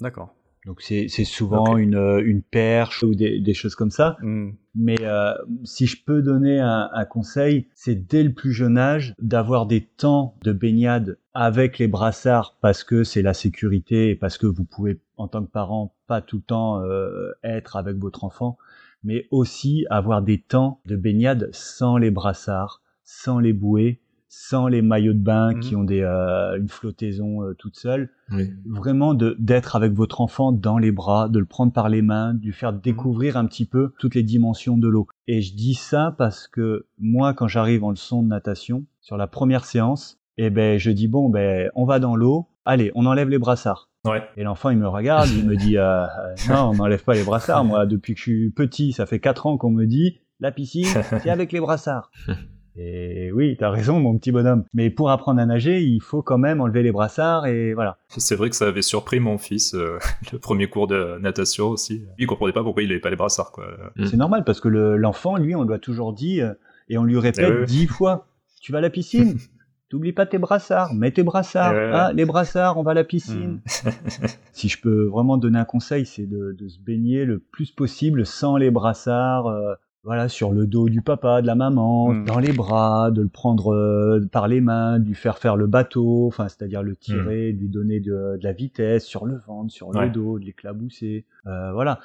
[SPEAKER 4] D'accord.
[SPEAKER 5] Donc, c'est souvent une, euh, une perche ou des, des choses comme ça.
[SPEAKER 4] Hmm.
[SPEAKER 5] Mais euh, si je peux donner un, un conseil, c'est dès le plus jeune âge d'avoir des temps de baignade avec les brassards parce que c'est la sécurité et parce que vous pouvez, en tant que parent, pas tout le temps euh, être avec votre enfant, mais aussi avoir des temps de baignade sans les brassards, sans les bouées, sans les maillots de bain
[SPEAKER 4] Mhm.
[SPEAKER 5] qui ont des, euh, une flottaison euh, toute seule
[SPEAKER 3] Oui.
[SPEAKER 5] vraiment d'être avec votre enfant dans les bras, de le prendre par les mains, de lui faire découvrir un petit peu toutes les dimensions de l'eau. Et je dis ça parce que moi, quand j'arrive en leçon de natation, sur la première séance, eh ben, je dis bon, ben, on va dans l'eau. Allez, on enlève les brassards.
[SPEAKER 2] Ouais.
[SPEAKER 5] Et l'enfant, il me regarde, il me dit euh, non, on n'enlève pas les brassards. Moi, depuis que je suis petit, ça fait quatre ans qu'on me dit la piscine, c'est avec les brassards. Et oui, t'as raison, mon petit bonhomme. Mais pour apprendre à nager, il faut quand même enlever les brassards et voilà.
[SPEAKER 2] C'est vrai que ça avait surpris mon fils, euh, le premier cours de natation aussi. Il comprenait pas pourquoi il avait pas les brassards, quoi.
[SPEAKER 3] Mm.
[SPEAKER 5] C'est normal parce que le- l'enfant, lui, on lui a toujours dit euh, et on lui répète
[SPEAKER 2] Eh ouais.
[SPEAKER 5] dix fois tu vas à la piscine, t'oublies pas tes brassards, mets tes brassards,
[SPEAKER 2] Eh
[SPEAKER 5] hein, les brassards, on va à la piscine.
[SPEAKER 4] Hmm.
[SPEAKER 5] Si je peux vraiment donner un conseil, c'est de, de se baigner le plus possible sans les brassards. euh, voilà, sur le dos du papa, de la maman,
[SPEAKER 4] Mm.
[SPEAKER 5] dans les bras, de le prendre euh, par les mains, de lui faire faire le bateau, enfin, c'est-à-dire le tirer, de lui donner de, de la vitesse sur le ventre, sur
[SPEAKER 2] Ouais.
[SPEAKER 5] le dos, de l'éclabousser, euh, voilà.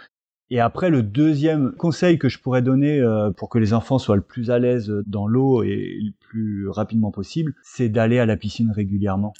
[SPEAKER 5] Et après, le deuxième conseil que je pourrais donner euh, pour que les enfants soient le plus à l'aise dans l'eau et le plus rapidement possible, c'est d'aller à la piscine régulièrement.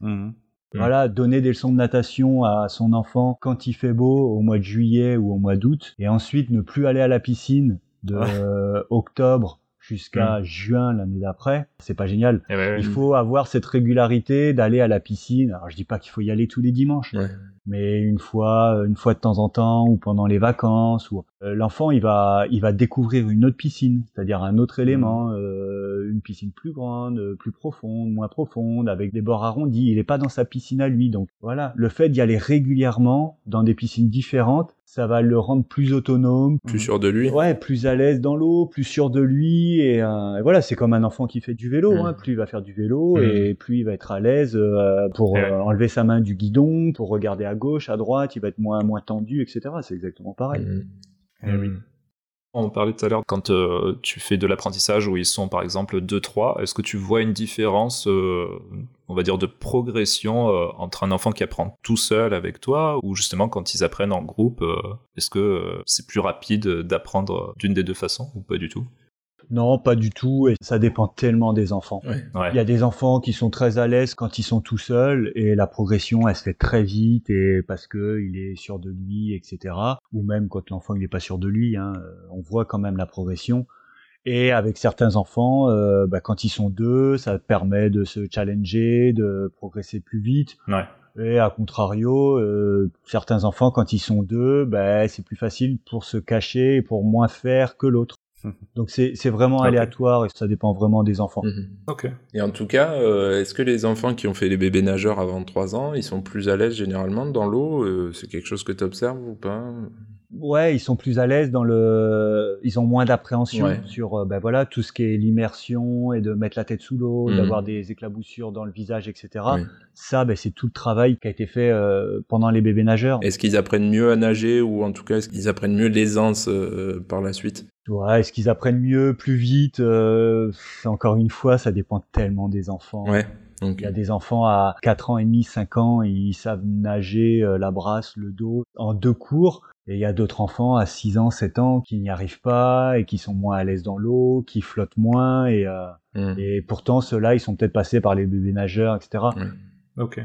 [SPEAKER 4] Hmm.
[SPEAKER 3] Mm.
[SPEAKER 5] Voilà, donner des leçons de natation à son enfant quand il fait beau, au mois de juillet ou au mois d'août, et ensuite ne plus aller à la piscine de
[SPEAKER 4] Ouais.
[SPEAKER 5] octobre jusqu'à juin l'année d'après. C'est pas génial.
[SPEAKER 2] Eh ouais,
[SPEAKER 5] Il faut avoir cette régularité d'aller à la piscine. Alors je dis pas qu'il faut y aller tous les dimanches,
[SPEAKER 3] Ouais.
[SPEAKER 5] Mais une fois, une fois de temps en temps ou pendant les vacances. Ou euh, l'enfant, il va, il va découvrir une autre piscine, c'est-à-dire un autre élément, euh, une piscine plus grande, euh, plus profonde, moins profonde, avec des bords arrondis. Il est pas dans sa piscine à lui, donc voilà. Le fait d'y aller régulièrement dans des piscines différentes, ça va le rendre plus autonome,
[SPEAKER 3] Plus sûr de lui.
[SPEAKER 5] Ouais, plus à l'aise dans l'eau, plus sûr de lui, et, euh, et voilà, c'est comme un enfant qui fait du vélo.
[SPEAKER 3] Mm.
[SPEAKER 5] Hein. Plus il va faire du vélo,
[SPEAKER 3] Mm.
[SPEAKER 5] et plus il va être à l'aise euh, pour
[SPEAKER 2] Ouais.
[SPEAKER 5] euh, enlever sa main du guidon, pour regarder à gauche, à droite, il va être moins moins tendu, etc. C'est exactement pareil.
[SPEAKER 3] Mm.
[SPEAKER 4] Eh oui.
[SPEAKER 3] Mm.
[SPEAKER 2] On parlait tout à l'heure, quand euh, tu fais de l'apprentissage où ils sont par exemple 2-3, est-ce que tu vois une différence, euh, on va dire, de progression euh, entre un enfant qui apprend tout seul avec toi ou justement quand ils apprennent en groupe, euh, est-ce que euh, c'est plus rapide d'apprendre d'une des deux façons ou pas du tout?
[SPEAKER 5] Non, pas du tout, et ça dépend tellement des enfants.
[SPEAKER 3] Ouais.
[SPEAKER 2] Ouais.
[SPEAKER 5] Il y a des enfants qui sont très à l'aise quand ils sont tout seuls et la progression elle se fait très vite et parce que il est sûr de lui, etc. Ou même quand l'enfant il n'est pas sûr de lui, hein, euh, on voit quand même la progression. Et avec certains enfants, euh, bah, quand ils sont deux, ça permet de se challenger, de progresser plus vite.
[SPEAKER 2] Ouais.
[SPEAKER 5] Et à contrario, euh, certains enfants quand ils sont deux, bah, c'est plus facile pour se cacher et pour moins faire que l'autre. Donc c'est c'est vraiment aléatoire et ça dépend vraiment des enfants.
[SPEAKER 3] Mhm.
[SPEAKER 2] Ok.
[SPEAKER 3] Et en tout cas, euh, est-ce que les enfants qui ont fait les bébés nageurs avant 3 ans, ils sont plus à l'aise généralement dans l'eau Euh, C'est quelque chose que tu observes ou pas?
[SPEAKER 5] Ouais, ils sont plus à l'aise dans le, ils ont moins d'appréhension
[SPEAKER 3] Ouais.
[SPEAKER 5] sur, euh, ben voilà, tout ce qui est l'immersion et de mettre la tête sous l'eau,
[SPEAKER 3] Mhm.
[SPEAKER 5] d'avoir des éclaboussures dans le visage, etc.
[SPEAKER 3] Oui.
[SPEAKER 5] Ça, ben c'est tout le travail qui a été fait euh, pendant les bébés nageurs.
[SPEAKER 3] Est-ce qu'ils apprennent mieux à nager ou en tout cas est-ce qu'ils apprennent mieux l'aisance euh, par la suite?
[SPEAKER 5] Ouais, est-ce qu'ils apprennent mieux, plus vite euh, Encore une fois, ça dépend tellement des enfants.
[SPEAKER 3] Ouais. Donc,
[SPEAKER 5] Il y a des enfants à 4 ans et demi, 5 ans, ils savent nager euh, la brasse, le dos en deux cours. Et il y a d'autres enfants à 6 ans, 7 ans qui n'y arrivent pas et qui sont moins à l'aise dans l'eau, qui flottent moins et, euh,
[SPEAKER 3] Mm.
[SPEAKER 5] et pourtant ceux-là ils sont peut-être passés par les bébés nageurs, etc.
[SPEAKER 2] Ok.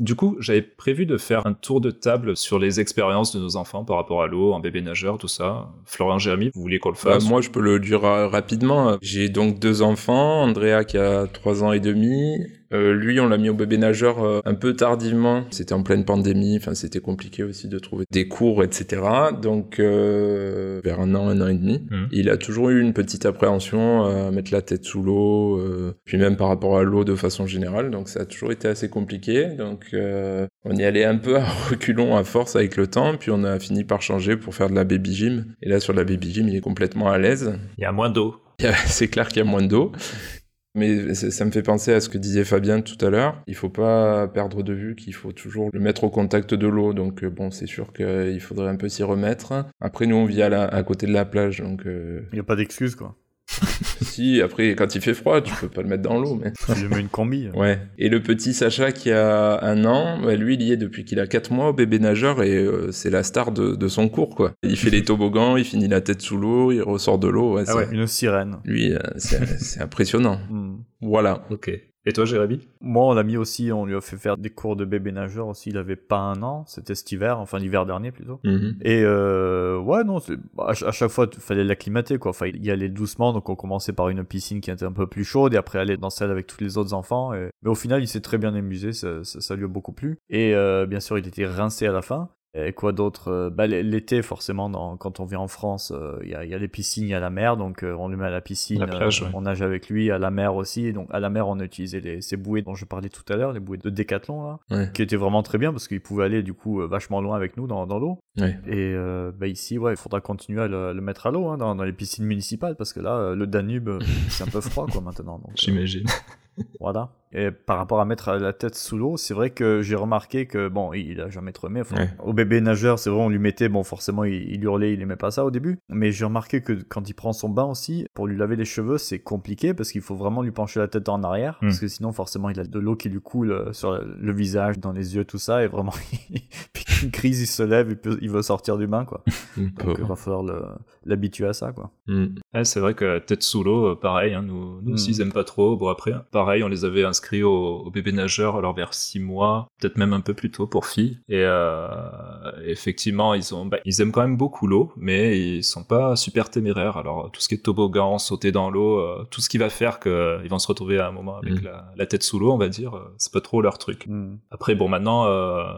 [SPEAKER 2] Du coup, j'avais prévu de faire un tour de table sur les expériences de nos enfants par rapport à l'eau, en bébé nageur, tout ça. Florian, Jérémy, vous vouliez qu'on le
[SPEAKER 3] Bah,
[SPEAKER 2] fasse
[SPEAKER 3] moi, je peux le dire ra- rapidement. J'ai donc deux enfants. Andrea qui a trois ans et demi. Euh, lui, on l'a mis au bébé nageur euh, un peu tardivement. C'était en pleine pandémie. Enfin, c'était compliqué aussi de trouver des cours, etc. Donc, euh, vers un an, un an et demi.
[SPEAKER 2] Mhm.
[SPEAKER 3] Il a toujours eu une petite appréhension à mettre la tête sous l'eau, puis même par rapport à l'eau de façon générale. Donc, ça a toujours été assez compliqué. Donc, on y allait un peu à reculons à force avec le temps. Puis, on a fini par changer pour faire de la baby gym. Et là, sur la baby gym, il est complètement à l'aise.
[SPEAKER 2] Il y a moins d'eau.
[SPEAKER 3] C'est clair qu'il y a moins d'eau. Mais ça me fait penser à ce que disait Fabien tout à l'heure. Il faut pas perdre de vue qu'il faut toujours le mettre au contact de l'eau. Donc euh, bon, c'est sûr qu'il faudrait un peu s'y remettre. Après, nous, on vit à, côté de la plage, donc euh,
[SPEAKER 4] Il n'y a pas d'excuse, quoi.
[SPEAKER 3] si. Après, quand il fait froid, tu peux pas le mettre dans l'eau, mais
[SPEAKER 4] Tu mets une combi.
[SPEAKER 3] ouais. Et le petit Sacha qui a un an, bah, lui, il y est depuis qu'il a 4 mois au bébé nageur et euh, c'est la star de, de son cours, quoi. Il fait les toboggans, il finit la tête sous l'eau, il ressort de l'eau. Ouais,
[SPEAKER 2] Ah
[SPEAKER 3] c'est-
[SPEAKER 2] ouais.
[SPEAKER 4] Une sirène.
[SPEAKER 3] Lui, euh, c'est c'est impressionnant.
[SPEAKER 4] Hmm.
[SPEAKER 3] Voilà.
[SPEAKER 2] Ok. Et toi, Jérémy?
[SPEAKER 4] Moi, on l'a mis aussi, on lui a fait faire des cours de bébé nageur aussi. Il avait pas un an, c'était cet hiver, enfin l'hiver dernier plutôt.
[SPEAKER 3] Mhm.
[SPEAKER 4] Et euh, ouais, non, bah, à, ch- à chaque fois, il fallait l'acclimater, quoi. Enfin, y aller doucement, donc on commençait par une piscine qui était un peu plus chaude, et après aller dans celle avec tous les autres enfants. et- Mais au final, il s'est très bien amusé, ça, ça, ça lui a beaucoup plu. Et euh, bien sûr, il était rincé à la fin. Et quoi d'autre Euh, bah, L'été, forcément, dans- quand on vient en France, euh, il y, a, il y a les piscines, il y a la mer, donc euh, on le met à la piscine,
[SPEAKER 2] La plage,
[SPEAKER 4] euh,
[SPEAKER 2] ouais.
[SPEAKER 4] on nage avec lui, à la mer aussi. Donc à la mer, on a utilisé les, ces bouées dont je parlais tout à l'heure, les bouées de décathlon, là,
[SPEAKER 3] Ouais.
[SPEAKER 4] qui étaient vraiment très bien parce qu'il pouvait aller du coup euh, vachement loin avec nous dans, dans l'eau.
[SPEAKER 3] Ouais.
[SPEAKER 4] Et euh, bah ici, ouais, il faudra continuer à le, le mettre à l'eau hein, dans, dans les piscines municipales parce que là, euh, le Danube, euh, c'est un peu froid quoi maintenant. Euh,
[SPEAKER 2] J'imagine.
[SPEAKER 4] voilà. Et par rapport à mettre la tête sous l'eau, c'est vrai que j'ai remarqué que bon, il a jamais. Enfin,
[SPEAKER 3] Ouais.
[SPEAKER 4] Au bébé nageur, c'est vrai, on lui mettait, bon, forcément, il, il hurlait, il aimait pas ça au début. Mais j'ai remarqué que quand il prend son bain aussi, pour lui laver les cheveux, c'est compliqué parce qu'il faut vraiment lui pencher la tête en arrière
[SPEAKER 2] Mm.
[SPEAKER 4] parce que sinon, forcément, il a de l'eau qui lui coule euh, sur le, le visage, dans les yeux, tout ça, et vraiment, puis une crise, il se lève, il, peut- il veut sortir du bain, quoi. Donc, il va falloir l'habituer à ça, quoi.
[SPEAKER 3] Mm.
[SPEAKER 2] Ouais, c'est vrai que tête sous l'eau, euh, pareil, hein, nous, nous aussi, ils aiment pas trop. Bon, après, pareil, on les avait inscrits au, au bébé nageur, alors vers 6 mois, peut-être même un peu plus tôt pour filles. Et euh, effectivement, ils, ont, bah, ils aiment quand même beaucoup l'eau, mais ils sont pas super téméraires. Alors, tout ce qui est toboggan, sauter dans l'eau, euh, tout ce qui va faire qu'ils vont se retrouver à un moment avec
[SPEAKER 3] Mm.
[SPEAKER 2] la, la tête sous l'eau, on va dire, euh, c'est pas trop leur truc.
[SPEAKER 4] Mm.
[SPEAKER 2] Après, bon, maintenant,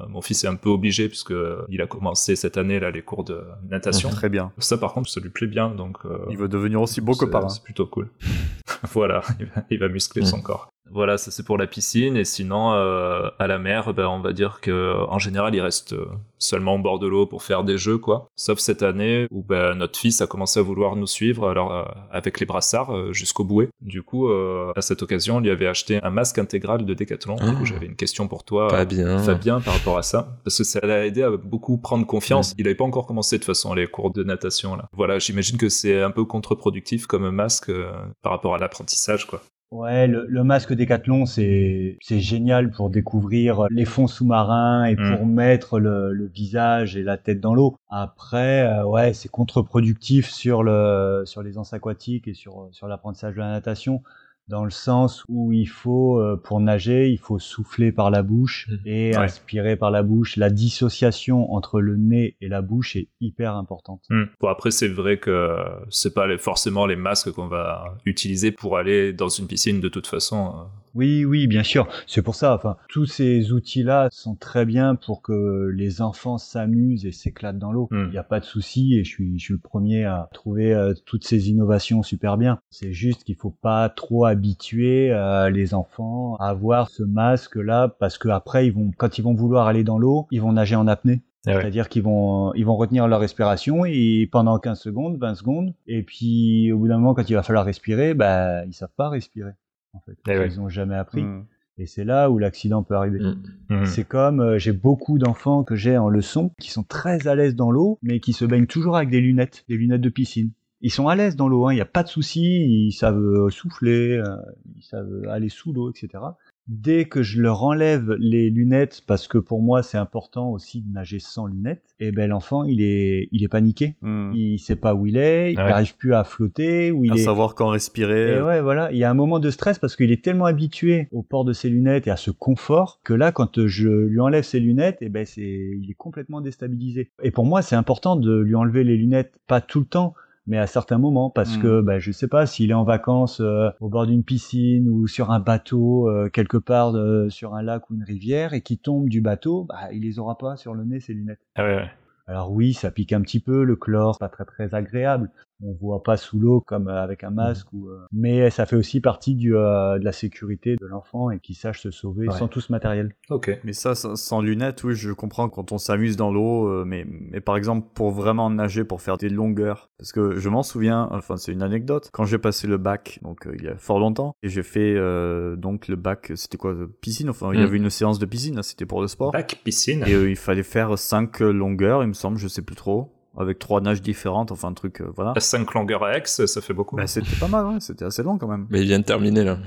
[SPEAKER 2] mon fils est un peu obligé, puisque il a commencé cette année, là, les cours de natation.
[SPEAKER 4] Très bien.
[SPEAKER 2] Ça, par contre, ça lui plaît bien, donc...
[SPEAKER 4] Il veut devenir aussi beau que parrain.
[SPEAKER 2] C'est plutôt cool. voilà, il va, il va muscler
[SPEAKER 3] Mm.
[SPEAKER 2] son corps. Voilà, ça c'est pour la piscine. Et sinon, euh, à la mer, ben, on va dire que en général, il reste euh, seulement au bord de l'eau pour faire des jeux, quoi. Sauf cette année où ben, notre fils a commencé à vouloir nous suivre, alors euh, avec les brassards euh, jusqu'au bouet. Du coup, euh, à cette occasion, on lui avait acheté un masque intégral de. Du coup,
[SPEAKER 3] Ah.
[SPEAKER 2] j'avais une question pour toi.
[SPEAKER 3] Bien.
[SPEAKER 2] Fabien par rapport à ça parce que ça l'a aidé à beaucoup prendre confiance. Il avait pas encore commencé de toute façon les cours de natation là. Voilà, j'imagine que c'est un peu contre-productif comme masque euh, par rapport à l'apprentissage quoi.
[SPEAKER 5] Ouais, le, le masque Décathlon, c'est c'est génial pour découvrir les fonds sous-marins et
[SPEAKER 2] Mm.
[SPEAKER 5] pour mettre le, le visage et la tête dans l'eau. Après, euh, ouais, c'est contre-productif sur le sur les anses aquatiques et sur sur l'apprentissage de la natation dans le sens où il faut euh, pour nager, il faut souffler par la bouche
[SPEAKER 3] Mm.
[SPEAKER 5] et
[SPEAKER 2] Ouais.
[SPEAKER 5] inspirer par la bouche. La dissociation entre le nez et la bouche est hyper importante.
[SPEAKER 2] Bon après c'est vrai que c'est pas les- forcément les masques qu'on va utiliser pour aller dans une piscine de toute façon.
[SPEAKER 5] Oui, oui, bien sûr. C'est pour ça. Enfin, tous ces outils-là sont très bien pour que les enfants s'amusent et s'éclatent dans l'eau. Il
[SPEAKER 2] Mm.
[SPEAKER 5] n'y a pas de souci et je suis, je suis le premier à trouver euh, toutes ces innovations super bien. C'est juste qu'il faut pas trop habituer euh, les enfants à avoir ce masque-là parce que après, ils vont, quand ils vont vouloir aller dans l'eau, ils vont nager en apnée.
[SPEAKER 2] Ouais.
[SPEAKER 5] C'est-à-dire qu'ils vont, ils vont retenir leur respiration et pendant 15 secondes, 20 secondes, et puis au bout d'un moment, quand il va falloir respirer, bah, ils savent pas respirer. En fait,
[SPEAKER 2] ouais.
[SPEAKER 5] ils ont jamais appris.
[SPEAKER 4] Mm.
[SPEAKER 5] Et c'est là où l'accident peut arriver.
[SPEAKER 3] Mm.
[SPEAKER 2] Mhm.
[SPEAKER 5] C'est comme euh, j'ai beaucoup d'enfants que j'ai en leçon qui sont très à l'aise dans l'eau, mais qui se baignent toujours avec des lunettes, des lunettes de piscine. Ils sont à l'aise dans l'eau, il n'y a pas de souci, ils savent euh, souffler, euh, ils savent aller sous l'eau, etc. dès que je leur enlève les lunettes, parce que pour moi c'est important aussi de nager sans lunettes, et eh ben l'enfant il est il est paniqué,
[SPEAKER 4] Hmm.
[SPEAKER 5] il sait pas où il est, il
[SPEAKER 2] Ouais.
[SPEAKER 5] n'arrive plus à flotter, où il
[SPEAKER 4] À
[SPEAKER 5] est.
[SPEAKER 4] savoir quand respirer.
[SPEAKER 5] Et ouais, voilà, il y a un moment de stress parce qu'il est tellement habitué au port de ses lunettes et à ce confort que là, quand je lui enlève ses lunettes, et ben c'est, il est complètement déstabilisé. Et pour moi, c'est important de lui enlever les lunettes, pas tout le temps, mais à certains moments, parce
[SPEAKER 4] Mm.
[SPEAKER 5] que ben, je sais pas s'il est en vacances euh, au bord d'une piscine ou sur un bateau euh, quelque part euh, sur un lac ou une rivière et qu'il tombe du bateau, bah, il les aura pas sur le nez ses lunettes.
[SPEAKER 2] Ah ouais, ouais.
[SPEAKER 5] Alors oui, ça pique un petit peu, le chlore, pas très très agréable. On voit pas sous l'eau comme euh, avec un masque, ou, euh, mais ça fait aussi partie du, euh, de la sécurité de l'enfant et qu'il sache se sauver
[SPEAKER 2] Ouais.
[SPEAKER 5] sans tout ce matériel.
[SPEAKER 2] Ok.
[SPEAKER 4] Mais ça, sans sans lunettes, oui, je comprends quand on s'amuse dans l'eau, euh, mais, mais par exemple, pour vraiment nager, pour faire des longueurs, parce que je m'en souviens, enfin, c'est une anecdote, quand j'ai passé le bac, donc euh, il y a fort longtemps, et j'ai fait euh, donc le bac, c'était quoi, piscine, enfin, il y
[SPEAKER 3] Mm.
[SPEAKER 4] avait une séance de piscine, là, c'était pour le sport,
[SPEAKER 2] Bac piscine.
[SPEAKER 4] et euh, il fallait faire cinq longueurs, il me semble, je sais plus trop, avec trois nages différentes, enfin, un truc, euh, voilà.
[SPEAKER 2] À 5 longueurs à X, ça fait beaucoup.
[SPEAKER 4] Bah, c'était pas mal, ouais, c'était assez long quand même.
[SPEAKER 3] Mais il vient de terminer là.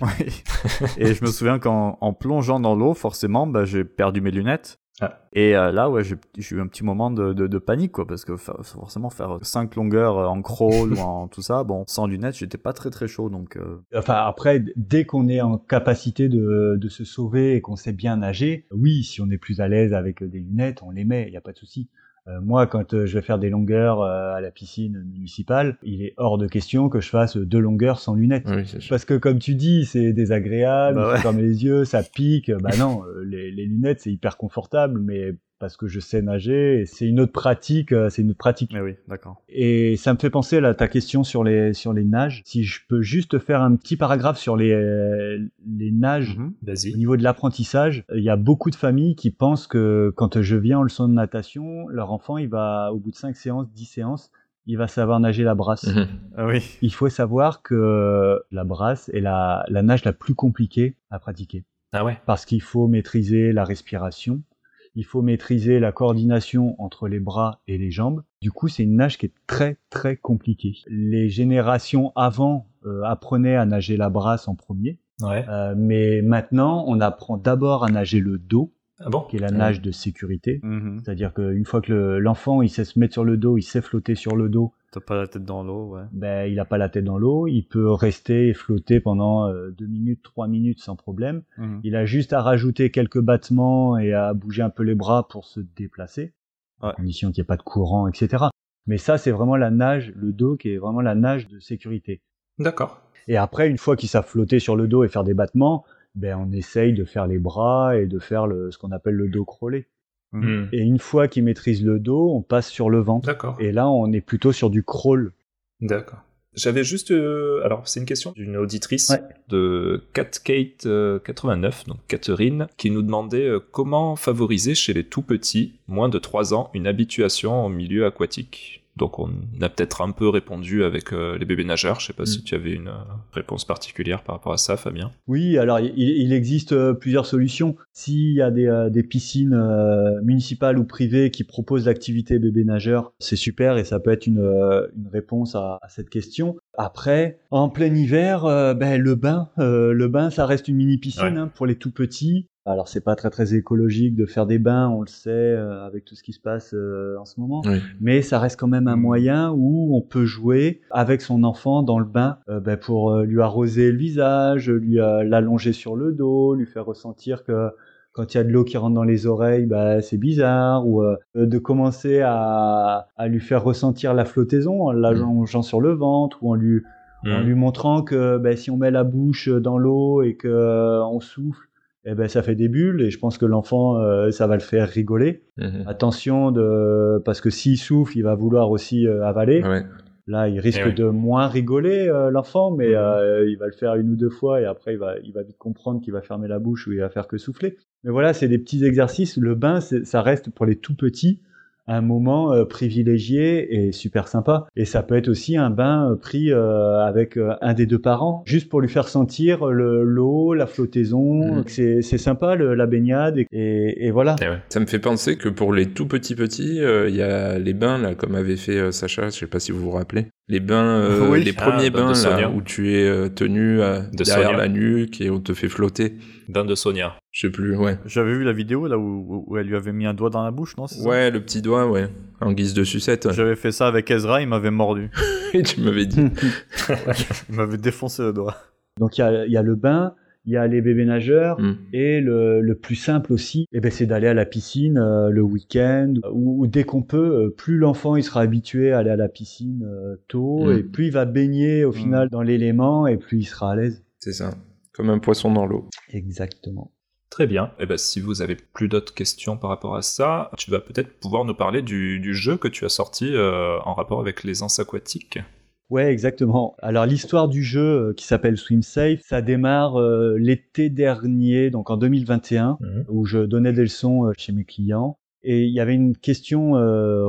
[SPEAKER 4] Et je me souviens qu'en en plongeant dans l'eau, forcément, bah, j'ai perdu mes lunettes.
[SPEAKER 2] Ah.
[SPEAKER 4] Et euh, là, ouais, j'ai eu un petit moment de, de, de panique, quoi, parce que fa- forcément, faire cinq longueurs euh, en crawl ou en tout ça, bon, sans lunettes, j'étais pas très très chaud, donc. euh,
[SPEAKER 5] Enfin après, dès qu'on est en capacité de, de se sauver et qu'on sait bien nager, oui, si on est plus à l'aise avec des lunettes, on les met, il n'y a pas de souci. Euh, moi, quand euh, je vais faire des longueurs euh, à la piscine municipale, il est hors de question que je fasse deux longueurs sans lunettes.
[SPEAKER 3] Oui.
[SPEAKER 5] Parce que comme tu dis, c'est désagréable,
[SPEAKER 4] Bah ouais.
[SPEAKER 5] les yeux, ça pique. Bah non, les, les lunettes c'est hyper confortable, mais parce que je sais nager, et c'est une autre pratique, euh, c'est une autre pratique.
[SPEAKER 4] Mais oui, d'accord.
[SPEAKER 5] Et ça me fait penser à ta question sur les sur les nages. Si je peux juste faire un petit paragraphe sur les euh, les nages.
[SPEAKER 4] Mhm.
[SPEAKER 5] Au
[SPEAKER 2] Vas-y.
[SPEAKER 5] niveau de l'apprentissage, il y a beaucoup de familles qui pensent que quand je viens en leçon de natation, leur enfant, il va, au bout de 5 séances, 10 séances, il va savoir nager la brasse.
[SPEAKER 3] Mhm.
[SPEAKER 4] Ah oui.
[SPEAKER 5] Il faut savoir que la brasse est la, la nage la plus compliquée à pratiquer.
[SPEAKER 2] Ah ouais.
[SPEAKER 5] Parce qu'il faut maîtriser la respiration, il faut maîtriser la coordination entre les bras et les jambes. Du coup, c'est une nage qui est très très compliquée. Les générations avant euh, apprenaient à nager la brasse en premier,
[SPEAKER 2] Ouais.
[SPEAKER 5] euh, mais maintenant on apprend d'abord à nager le dos,
[SPEAKER 2] Ah bon?
[SPEAKER 5] qui est la
[SPEAKER 3] Ouais.
[SPEAKER 5] nage de sécurité.
[SPEAKER 4] Mhm.
[SPEAKER 5] C'est-à-dire qu'une fois que le- l'enfant il sait se mettre sur le dos, il sait flotter sur le dos,
[SPEAKER 4] T'as pas la tête dans l'eau, ouais.
[SPEAKER 5] ben il a pas la tête dans l'eau, il peut rester et flotter pendant euh, deux minutes, trois minutes sans problème.
[SPEAKER 4] Mhm.
[SPEAKER 5] Il a juste à rajouter quelques battements et à bouger un peu les bras pour se déplacer,
[SPEAKER 4] Ouais.
[SPEAKER 5] à condition qu'il n'y ait pas de courant, etc. Mais ça, c'est vraiment la nage, le dos qui est vraiment la nage de sécurité.
[SPEAKER 2] D'accord.
[SPEAKER 5] Et après, une fois qu'ils savent flotter sur le dos et faire des battements, ben on essaye de faire les bras et de faire le, ce qu'on appelle le dos crawlé.
[SPEAKER 2] Hmm.
[SPEAKER 5] Et une fois qu'ils maîtrisent le dos, on passe sur le ventre.
[SPEAKER 2] D'accord.
[SPEAKER 5] Et là, on est plutôt sur du crawl.
[SPEAKER 2] D'accord. J'avais juste. euh, alors, c'est une question d'une auditrice
[SPEAKER 5] Ouais.
[SPEAKER 2] de CatKate89, donc Catherine, qui nous demandait euh, comment favoriser chez les tout petits, moins de 3 ans, une habituation au milieu aquatique? Donc, on a peut-être un peu répondu avec euh, les bébés nageurs. Je sais pas si
[SPEAKER 5] Mm.
[SPEAKER 2] tu avais une euh, réponse particulière par rapport à ça, Fabien.
[SPEAKER 5] Oui, alors il, il existe euh, plusieurs solutions. S'il y a des, des piscines euh, municipales ou privées qui proposent l'activité bébé nageur, c'est super et ça peut être une, une réponse à, à cette question. Après, en plein hiver, euh, ben, le bain, le bain, ça reste une mini piscine
[SPEAKER 2] Ouais.
[SPEAKER 5] hein, pour les tout petits. Alors c'est pas très très écologique de faire des bains, on le sait euh, avec tout ce qui se passe euh, en ce moment
[SPEAKER 3] Oui.
[SPEAKER 5] mais ça reste quand même un
[SPEAKER 4] Mm.
[SPEAKER 5] moyen où on peut jouer avec son enfant dans le bain euh, ben, pour euh, lui arroser le visage, lui euh, l'allonger sur le dos, lui faire ressentir que quand il y a de l'eau qui rentre dans les oreilles, bah, c'est bizarre, ou euh, de commencer à, à lui faire ressentir la flottaison en l'allongeant sur le ventre, ou en lui, en
[SPEAKER 2] Hmm.
[SPEAKER 5] lui montrant que ben, si on met la bouche dans l'eau et que euh, on souffle, eh ben, ça fait des bulles, et je pense que l'enfant, euh, ça va le faire rigoler.
[SPEAKER 3] Mhm.
[SPEAKER 5] Attention de parce que s'il souffle, il va vouloir aussi euh, avaler.
[SPEAKER 3] Ouais.
[SPEAKER 5] Là, il risque
[SPEAKER 2] Eh oui.
[SPEAKER 5] de moins rigoler euh, l'enfant, mais
[SPEAKER 2] Mhm.
[SPEAKER 5] euh, il va le faire une ou deux fois et après il va il va vite comprendre qu'il va fermer la bouche ou il va faire que souffler. Mais voilà, c'est des petits exercices. Le bain, ça reste pour les tout petits un moment euh, privilégié et super sympa. Et ça peut être aussi un bain euh, pris euh, avec un des deux parents, juste pour lui faire sentir le l'eau, la flottaison.
[SPEAKER 3] Mhm.
[SPEAKER 5] C'est c'est sympa le- la baignade et, et, et voilà.
[SPEAKER 2] Eh ouais.
[SPEAKER 3] Ça me fait penser que pour les tout petits petits, euh, il y a les bains là, comme avait fait euh, Sacha, je sais pas si vous vous rappelez, les bains, euh,
[SPEAKER 4] Oui.
[SPEAKER 3] les
[SPEAKER 2] Ah,
[SPEAKER 3] premiers
[SPEAKER 2] de
[SPEAKER 3] bains là où tu es euh, tenu euh,
[SPEAKER 2] De
[SPEAKER 3] derrière
[SPEAKER 2] Sonia.
[SPEAKER 3] la nuque et on te fait flotter.
[SPEAKER 2] Bain de Sonia.
[SPEAKER 3] Je sais plus, ouais.
[SPEAKER 4] J'avais vu la vidéo là où, où elle lui avait mis un doigt dans la bouche, non
[SPEAKER 3] Ouais, le petit doigt, ouais, en guise de sucette.
[SPEAKER 4] J'avais fait ça avec Ezra, il m'avait mordu.
[SPEAKER 3] Et tu m'avais dit.
[SPEAKER 4] Il m'avait défoncé le doigt.
[SPEAKER 5] Donc il y a, il y a le bain, il y a les bébés nageurs.
[SPEAKER 3] Hmm.
[SPEAKER 5] Et le, le plus simple aussi, eh ben, c'est d'aller à la piscine euh, le week-end ou, ou dès qu'on peut. euh, plus l'enfant il sera habitué à aller à la piscine euh, tôt
[SPEAKER 3] Mm.
[SPEAKER 5] et plus il va baigner au
[SPEAKER 4] Mm.
[SPEAKER 5] final dans l'élément et plus il sera à l'aise.
[SPEAKER 3] C'est ça. Comme un poisson dans l'eau.
[SPEAKER 5] Exactement.
[SPEAKER 2] Très bien. Et ben, si vous avez plus d'autres questions par rapport à ça, tu vas peut-être pouvoir nous parler du, du jeu que tu as sorti euh, en rapport avec les anses aquatiques.
[SPEAKER 5] Ouais, exactement. Alors l'histoire du jeu euh, qui s'appelle Swim Safe, ça démarre euh, l'été dernier, donc en 2021, où je donnais des leçons euh, chez mes clients. Et il y avait une question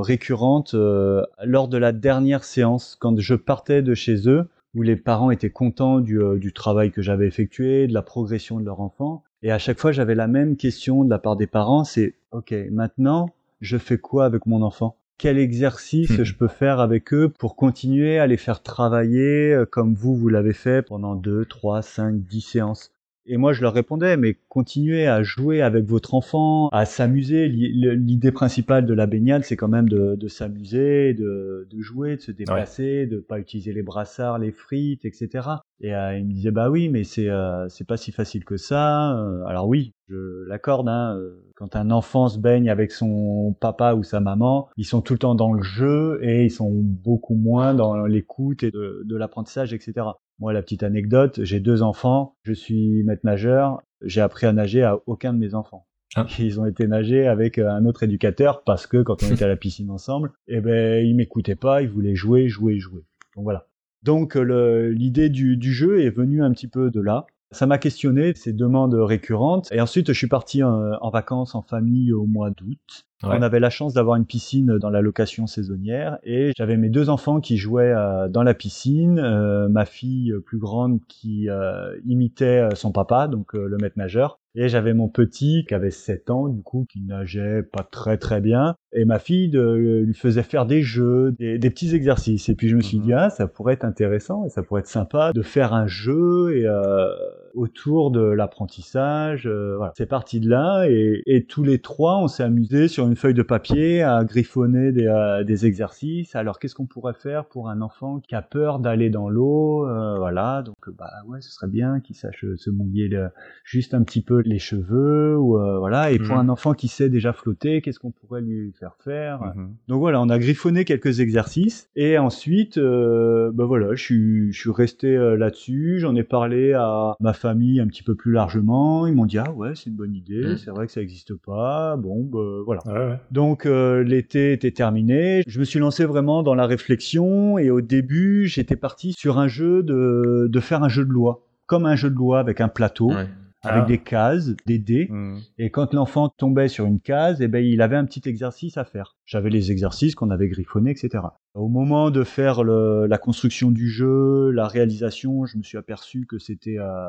[SPEAKER 5] récurrente lors de la dernière séance, quand je partais de chez eux, où les parents étaient contents du, du travail que j'avais effectué, de la progression de leur enfant. Et à chaque fois, j'avais la même question de la part des parents, c'est OK, maintenant, je fais quoi avec mon enfant? Quel exercice
[SPEAKER 2] Mhm.
[SPEAKER 5] je peux faire avec eux pour continuer à les faire travailler euh, comme vous, vous l'avez fait pendant 2, 3, 5, 10 séances et moi, je leur répondais, mais continuez à jouer avec votre enfant, à s'amuser. L'i- L'idée principale de la baignade, c'est quand même de, de s'amuser, de, de jouer, de se déplacer, de pas utiliser les brassards, les frites, etc. Et euh, il me disait, bah oui, mais c'est euh, c'est pas si facile que ça. Euh, Alors oui, je l'accorde. Hein, euh, quand un enfant se baigne avec son papa ou sa maman, ils sont tout le temps dans le jeu et ils sont beaucoup moins dans l'écoute et de, de l'apprentissage, etc. Moi, la petite anecdote, j'ai deux enfants, je suis maître nageur, j'ai appris à nager à aucun de mes enfants.
[SPEAKER 2] Ah.
[SPEAKER 5] Ils ont été nager avec euh, un autre éducateur parce que quand on était à la piscine ensemble, eh ben ils m'écoutaient pas, ils voulaient jouer, jouer, jouer. Donc voilà. Donc euh, l'idée du, du jeu est venue un petit peu de là. Ça m'a questionné ces demandes récurrentes. Et ensuite, je suis parti en, en vacances en famille au mois d'août.
[SPEAKER 2] Ouais.
[SPEAKER 5] On avait la chance d'avoir une piscine dans la location saisonnière et j'avais mes deux enfants qui jouaient euh, dans la piscine, euh, ma fille euh, plus grande qui euh, imitait euh, son papa, donc euh, le maître nageur, et j'avais mon petit qui avait 7 ans du coup qui nageait pas très très bien et ma fille de- lui faisait faire des jeux, des, des petits exercices et puis je me suis
[SPEAKER 4] Mhm.
[SPEAKER 5] dit ah ça pourrait être intéressant et ça pourrait être sympa de faire un jeu et euh, autour de l'apprentissage. euh, voilà. C'est parti de là et, et tous les trois, on s'est amusés sur une feuille de papier à griffonner des, euh, des exercices. Alors qu'est-ce qu'on pourrait faire pour un enfant qui a peur d'aller dans l'eau Voilà, donc bah ouais, ce serait bien qu'il sache se mouiller le- juste un petit peu les cheveux ou voilà. Et pour
[SPEAKER 4] Mhm.
[SPEAKER 5] un enfant qui sait déjà flotter, qu'est-ce qu'on pourrait lui faire? Faire
[SPEAKER 4] Mhm.
[SPEAKER 5] donc voilà, on a griffonné quelques exercices et ensuite, euh, ben voilà, je suis, je suis resté euh, là-dessus. J'en ai parlé à ma famille un petit peu plus largement. Ils m'ont dit ah ouais, c'est une bonne idée.
[SPEAKER 3] Mm.
[SPEAKER 5] C'est vrai que ça n'existe pas. Bon, ben voilà.
[SPEAKER 2] Ouais, ouais.
[SPEAKER 5] Donc euh, l'été était terminé. Je me suis lancé vraiment dans la réflexion et au début, j'étais parti sur un jeu de, de faire un jeu de loi, comme un jeu de loi avec un plateau,
[SPEAKER 3] Ouais.
[SPEAKER 5] Avec
[SPEAKER 2] Ah.
[SPEAKER 5] des cases, des dés.
[SPEAKER 4] Mhm.
[SPEAKER 5] Et quand l'enfant tombait sur une case, eh ben, il avait un petit exercice à faire. J'avais les exercices qu'on avait griffonnés, etc. Au moment de faire le- la construction du jeu, la réalisation, je me suis aperçu que c'était euh,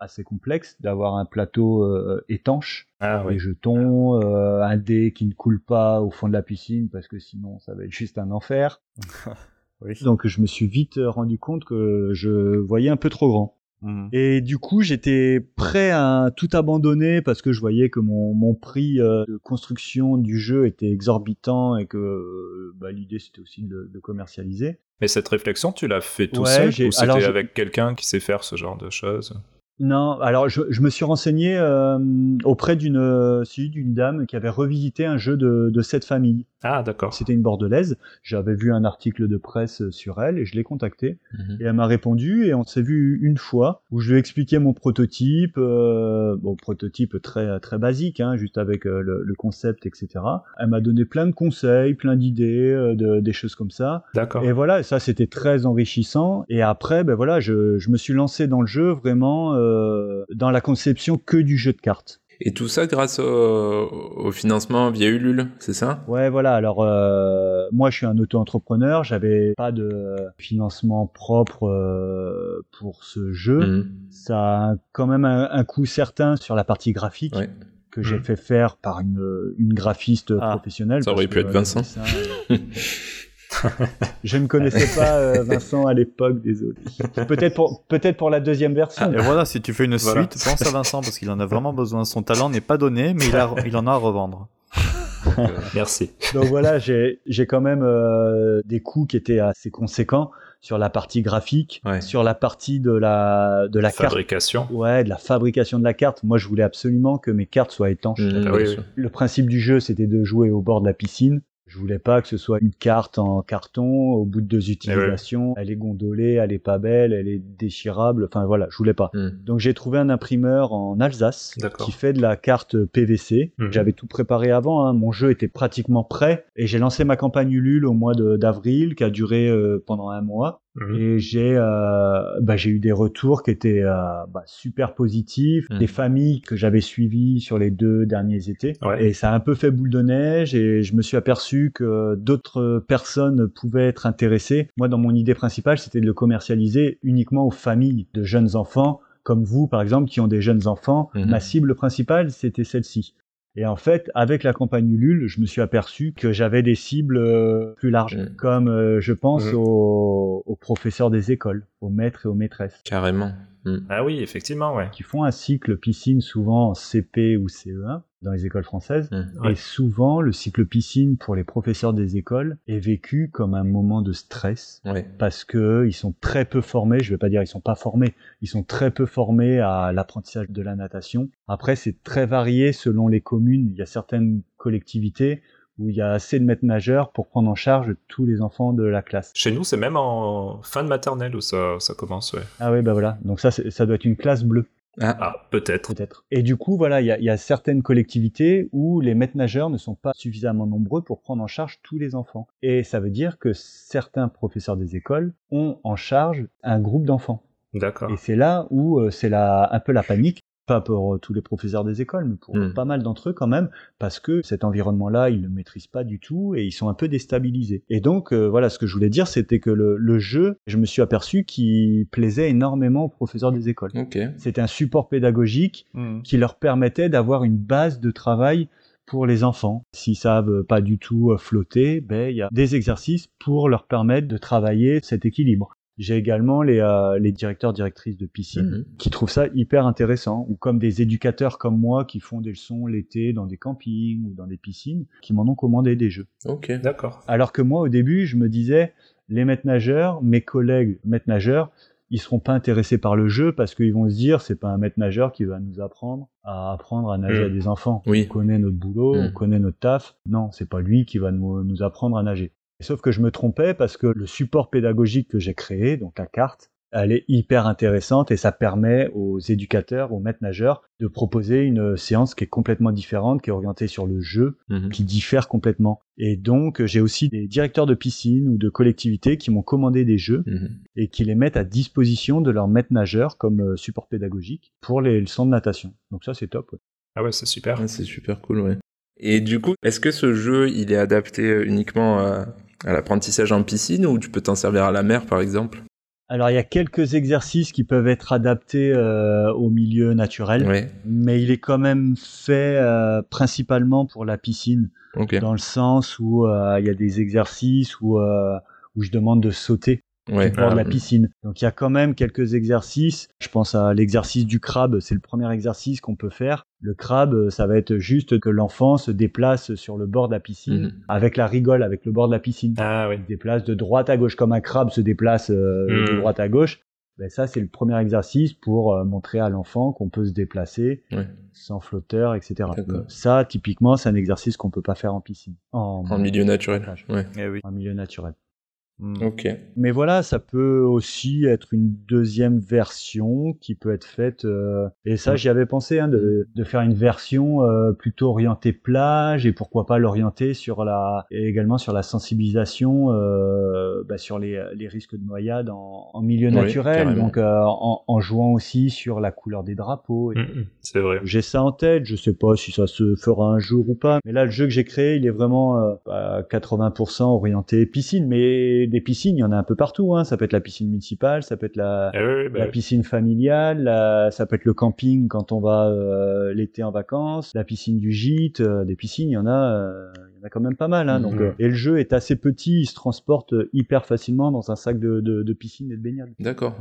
[SPEAKER 5] assez complexe d'avoir un plateau euh, étanche,
[SPEAKER 2] Ah
[SPEAKER 5] des jetons, euh, un dé qui ne coule pas au fond de la piscine parce que sinon ça va être juste un enfer.
[SPEAKER 4] Oui.
[SPEAKER 5] Donc je me suis vite rendu compte que je voyais un peu trop grand.
[SPEAKER 4] Mhm.
[SPEAKER 5] Et du coup, j'étais prêt à tout abandonner parce que je voyais que mon, mon prix euh, de construction du jeu était exorbitant et que euh, bah, l'idée c'était aussi de, commercialiser.
[SPEAKER 2] Mais cette réflexion, tu l'as fait tout
[SPEAKER 5] Ouais,
[SPEAKER 2] seul
[SPEAKER 5] j'ai-
[SPEAKER 2] ou c'était
[SPEAKER 5] alors,
[SPEAKER 2] avec quelqu'un qui sait faire ce genre de choses?
[SPEAKER 5] Non, alors je, je me suis renseigné euh, auprès d'une dame qui avait revisité un jeu de, de cette famille.
[SPEAKER 2] Ah, d'accord.
[SPEAKER 5] C'était une bordelaise. J'avais vu un article de presse sur elle et je l'ai contactée.
[SPEAKER 3] Mhm.
[SPEAKER 5] Et elle m'a répondu et on s'est vu une fois où je lui ai expliqué mon prototype, euh, bon prototype très très basique, hein, juste avec euh, le, le concept, etc. Elle m'a donné plein de conseils, plein d'idées, euh, de, des choses comme ça.
[SPEAKER 2] D'accord.
[SPEAKER 5] Et voilà, ça c'était très enrichissant. Et après, ben voilà, je, je me suis lancé dans le jeu vraiment euh, dans la conception que du jeu de cartes.
[SPEAKER 3] Et tout ça grâce au, au financement via Ulule, c'est ça?
[SPEAKER 5] Ouais, voilà. Alors euh, moi, je suis un auto-entrepreneur. J'avais pas de financement propre euh, pour ce jeu.
[SPEAKER 3] Mhm.
[SPEAKER 5] Ça a quand même un, un coût certain sur la partie graphique.
[SPEAKER 3] Ouais.
[SPEAKER 5] que j'ai
[SPEAKER 2] Mhm.
[SPEAKER 5] fait faire par une, une graphiste
[SPEAKER 4] Ah,
[SPEAKER 5] professionnelle.
[SPEAKER 3] ça aurait pu
[SPEAKER 5] que,
[SPEAKER 3] être Vincent.
[SPEAKER 5] je ne connaissais pas euh, Vincent à l'époque, désolé. Peut-être pour, peut-être pour la deuxième version.
[SPEAKER 4] Et voilà, si tu fais une
[SPEAKER 2] Voilà.
[SPEAKER 4] suite, pense à Vincent parce qu'il en a vraiment besoin. Son talent n'est pas donné, mais il, a- il en a à revendre.
[SPEAKER 2] Merci.
[SPEAKER 5] Donc voilà, j'ai j'ai quand même euh, des coûts qui étaient assez conséquents sur la partie graphique,
[SPEAKER 3] Ouais.
[SPEAKER 5] sur la partie de la de la carte.
[SPEAKER 2] Fabrication.
[SPEAKER 5] Ouais, de la fabrication de la carte. Moi, je voulais absolument que mes cartes soient étanches.
[SPEAKER 3] Mhm,
[SPEAKER 2] Ah oui, oui.
[SPEAKER 5] Le principe du jeu, c'était de jouer au bord de la piscine. Je voulais pas que ce soit une carte en carton. Au bout de deux utilisations, elle est gondolée, elle est pas belle, elle est déchirable. Enfin voilà, je voulais pas.
[SPEAKER 3] Mhm.
[SPEAKER 5] Donc j'ai trouvé un imprimeur en Alsace qui fait de la carte PVC.
[SPEAKER 2] Mhm.
[SPEAKER 5] J'avais tout préparé avant, hein. mon jeu était pratiquement prêt et j'ai lancé ma campagne Ulule au mois d'avril qui a duré euh, pendant un mois.
[SPEAKER 2] Mhm.
[SPEAKER 5] Et j'ai euh, bah, j'ai eu des retours qui étaient euh, bah, super positifs,
[SPEAKER 3] Mhm.
[SPEAKER 5] des familles que j'avais suivies sur les deux derniers étés.
[SPEAKER 2] Ouais.
[SPEAKER 5] Et ça a un peu fait boule de neige et je me suis aperçu que d'autres personnes pouvaient être intéressées. Moi, dans mon idée principale, c'était de le commercialiser uniquement aux familles de jeunes enfants, comme vous, par exemple, qui ont des jeunes enfants.
[SPEAKER 3] Mhm.
[SPEAKER 5] Ma cible principale, c'était celle-ci. Et en fait, avec la campagne Ulule, je me suis aperçu que j'avais des cibles euh, plus larges,
[SPEAKER 3] Mhm.
[SPEAKER 5] comme euh, je pense
[SPEAKER 2] Mhm.
[SPEAKER 5] aux, aux professeurs des écoles, aux maîtres et aux maîtresses,
[SPEAKER 3] Carrément. Mhm.
[SPEAKER 2] Ah oui, effectivement, ouais.
[SPEAKER 5] qui font un cycle piscine souvent en CP ou CE1 dans les écoles françaises.
[SPEAKER 2] Ouais.
[SPEAKER 5] Et souvent, le cycle piscine pour les professeurs des écoles est vécu comme un moment de stress
[SPEAKER 3] Ouais.
[SPEAKER 5] parce que ils sont très peu formés. Je vais pas dire ils sont pas formés, ils sont très peu formés à l'apprentissage de la natation. Après, c'est très varié selon les communes. Il y a certaines collectivités où il y a assez de maîtres nageurs pour prendre en charge tous les enfants de la classe.
[SPEAKER 2] Chez nous, c'est même en fin de maternelle où ça, ça commence, ouais.
[SPEAKER 5] Ah oui, bah voilà. Donc ça, ça doit être une classe bleue.
[SPEAKER 3] Ah,
[SPEAKER 2] Ah, peut-être.
[SPEAKER 5] peut-être. Et du coup, voilà, il y a, il y a certaines collectivités où les maîtres nageurs ne sont pas suffisamment nombreux pour prendre en charge tous les enfants. Et ça veut dire que certains professeurs des écoles ont en charge un groupe d'enfants.
[SPEAKER 2] D'accord.
[SPEAKER 5] Et c'est là où euh, c'est un peu la panique, pas pour euh, tous les professeurs des écoles, mais pour
[SPEAKER 3] Mm.
[SPEAKER 5] pas mal d'entre eux quand même, parce que cet environnement-là, ils ne le maîtrisent pas du tout et ils sont un peu déstabilisés. Et donc, euh, voilà, ce que je voulais dire, c'était que le, le jeu, je me suis aperçu qu'il plaisait énormément aux professeurs des écoles. C'était un support pédagogique qui leur permettait d'avoir une base de travail pour les enfants. S'ils savent pas du tout euh, flotter, ben il y a des exercices pour leur permettre de travailler cet équilibre. J'ai également les, euh, les directeurs directrices de piscine
[SPEAKER 3] Mhm.
[SPEAKER 5] qui trouvent ça hyper intéressant, ou comme des éducateurs comme moi qui font des leçons l'été dans des campings ou dans des piscines, qui m'en ont commandé des jeux.
[SPEAKER 3] Ok.
[SPEAKER 2] D'accord.
[SPEAKER 5] Alors que moi, au début, je me disais, les maîtres nageurs, mes collègues maîtres nageurs, ils seront pas intéressés par le jeu parce qu'ils vont se dire, c'est pas un maître nageur qui va nous apprendre à apprendre à nager à des enfants.
[SPEAKER 3] Oui.
[SPEAKER 5] On connaît notre boulot, on connaît notre taf. Non, c'est pas lui qui va nous, nous apprendre à nager. Sauf que je me trompais parce que le support pédagogique que j'ai créé, donc la carte, elle est hyper intéressante et ça permet aux éducateurs, aux maîtres nageurs, de proposer une séance qui est complètement différente, qui est orientée sur le jeu,
[SPEAKER 3] Mhm.
[SPEAKER 5] qui diffèrent complètement. Et donc, j'ai aussi des directeurs de piscine ou de collectivités qui m'ont commandé des jeux
[SPEAKER 3] Mhm.
[SPEAKER 5] et qui les mettent à disposition de leurs maîtres nageurs comme euh, support pédagogique pour les leçons de natation. Donc ça, c'est top. ouais.
[SPEAKER 2] Ah ouais, c'est super.
[SPEAKER 3] Ah, c'est super cool, ouais. Et du coup, est-ce que ce jeu, il est adapté euh, uniquement à, à l'apprentissage en piscine ou tu peux t'en servir à la mer, par exemple?
[SPEAKER 5] Alors, il y a quelques exercices qui peuvent être adaptés euh, au milieu naturel, mais il est quand même fait euh, principalement pour la piscine, dans le sens où euh, il y a des exercices où, où je demande de sauter.
[SPEAKER 3] Ouais.
[SPEAKER 5] du bord de la piscine. Donc il y a quand même quelques exercices. Je pense à l'exercice du crabe, c'est le premier exercice qu'on peut faire. Le crabe, ça va être juste que l'enfant se déplace sur le bord de la piscine
[SPEAKER 3] Mhm.
[SPEAKER 5] avec la rigole, avec le bord de la piscine.
[SPEAKER 2] Ah oui.
[SPEAKER 5] Il se déplace de droite à gauche comme un crabe se déplace euh, de
[SPEAKER 2] Mhm.
[SPEAKER 5] droite à gauche. Ben ça, c'est le premier exercice pour euh, montrer à l'enfant qu'on peut se déplacer
[SPEAKER 3] Ouais.
[SPEAKER 5] sans flotteur, etc. Ça, typiquement, c'est un exercice qu'on peut pas faire en piscine, en,
[SPEAKER 3] En milieu naturel. Ouais.
[SPEAKER 4] Eh oui.
[SPEAKER 5] en milieu naturel.
[SPEAKER 4] Hmm.
[SPEAKER 3] Ok.
[SPEAKER 5] Mais voilà, ça peut aussi être une deuxième version qui peut être faite. euh, et ça,
[SPEAKER 3] Mm.
[SPEAKER 5] j'y avais pensé hein, de, de faire une version euh, plutôt orientée plage et pourquoi pas l'orienter sur la et également sur la sensibilisation euh, bah, sur les, les risques de noyade en, en milieu
[SPEAKER 3] Oui,
[SPEAKER 5] naturel.
[SPEAKER 3] carrément.
[SPEAKER 5] Donc en, en jouant aussi sur la couleur des drapeaux. Et-
[SPEAKER 2] Mm, mm, C'est vrai.
[SPEAKER 5] j'ai ça en tête, je sais pas si ça se fera un jour ou pas. Mais là, le jeu que j'ai créé, il est vraiment à 80% orienté piscine. Mais des piscines, il y en a un peu partout. Hein. Ça peut être la piscine municipale, ça peut être la,
[SPEAKER 2] Eh oui, bah
[SPEAKER 5] la
[SPEAKER 2] oui.
[SPEAKER 5] piscine familiale, la- ça peut être le camping quand on va euh, l'été en vacances, la piscine du gîte. euh, des piscines, il y en a, euh, il y en a quand même pas mal. Hein. Donc,
[SPEAKER 2] Mhm.
[SPEAKER 5] euh, et le jeu est assez petit, il se transporte hyper facilement dans un sac de, de, de piscine et de baignade.
[SPEAKER 3] D'accord.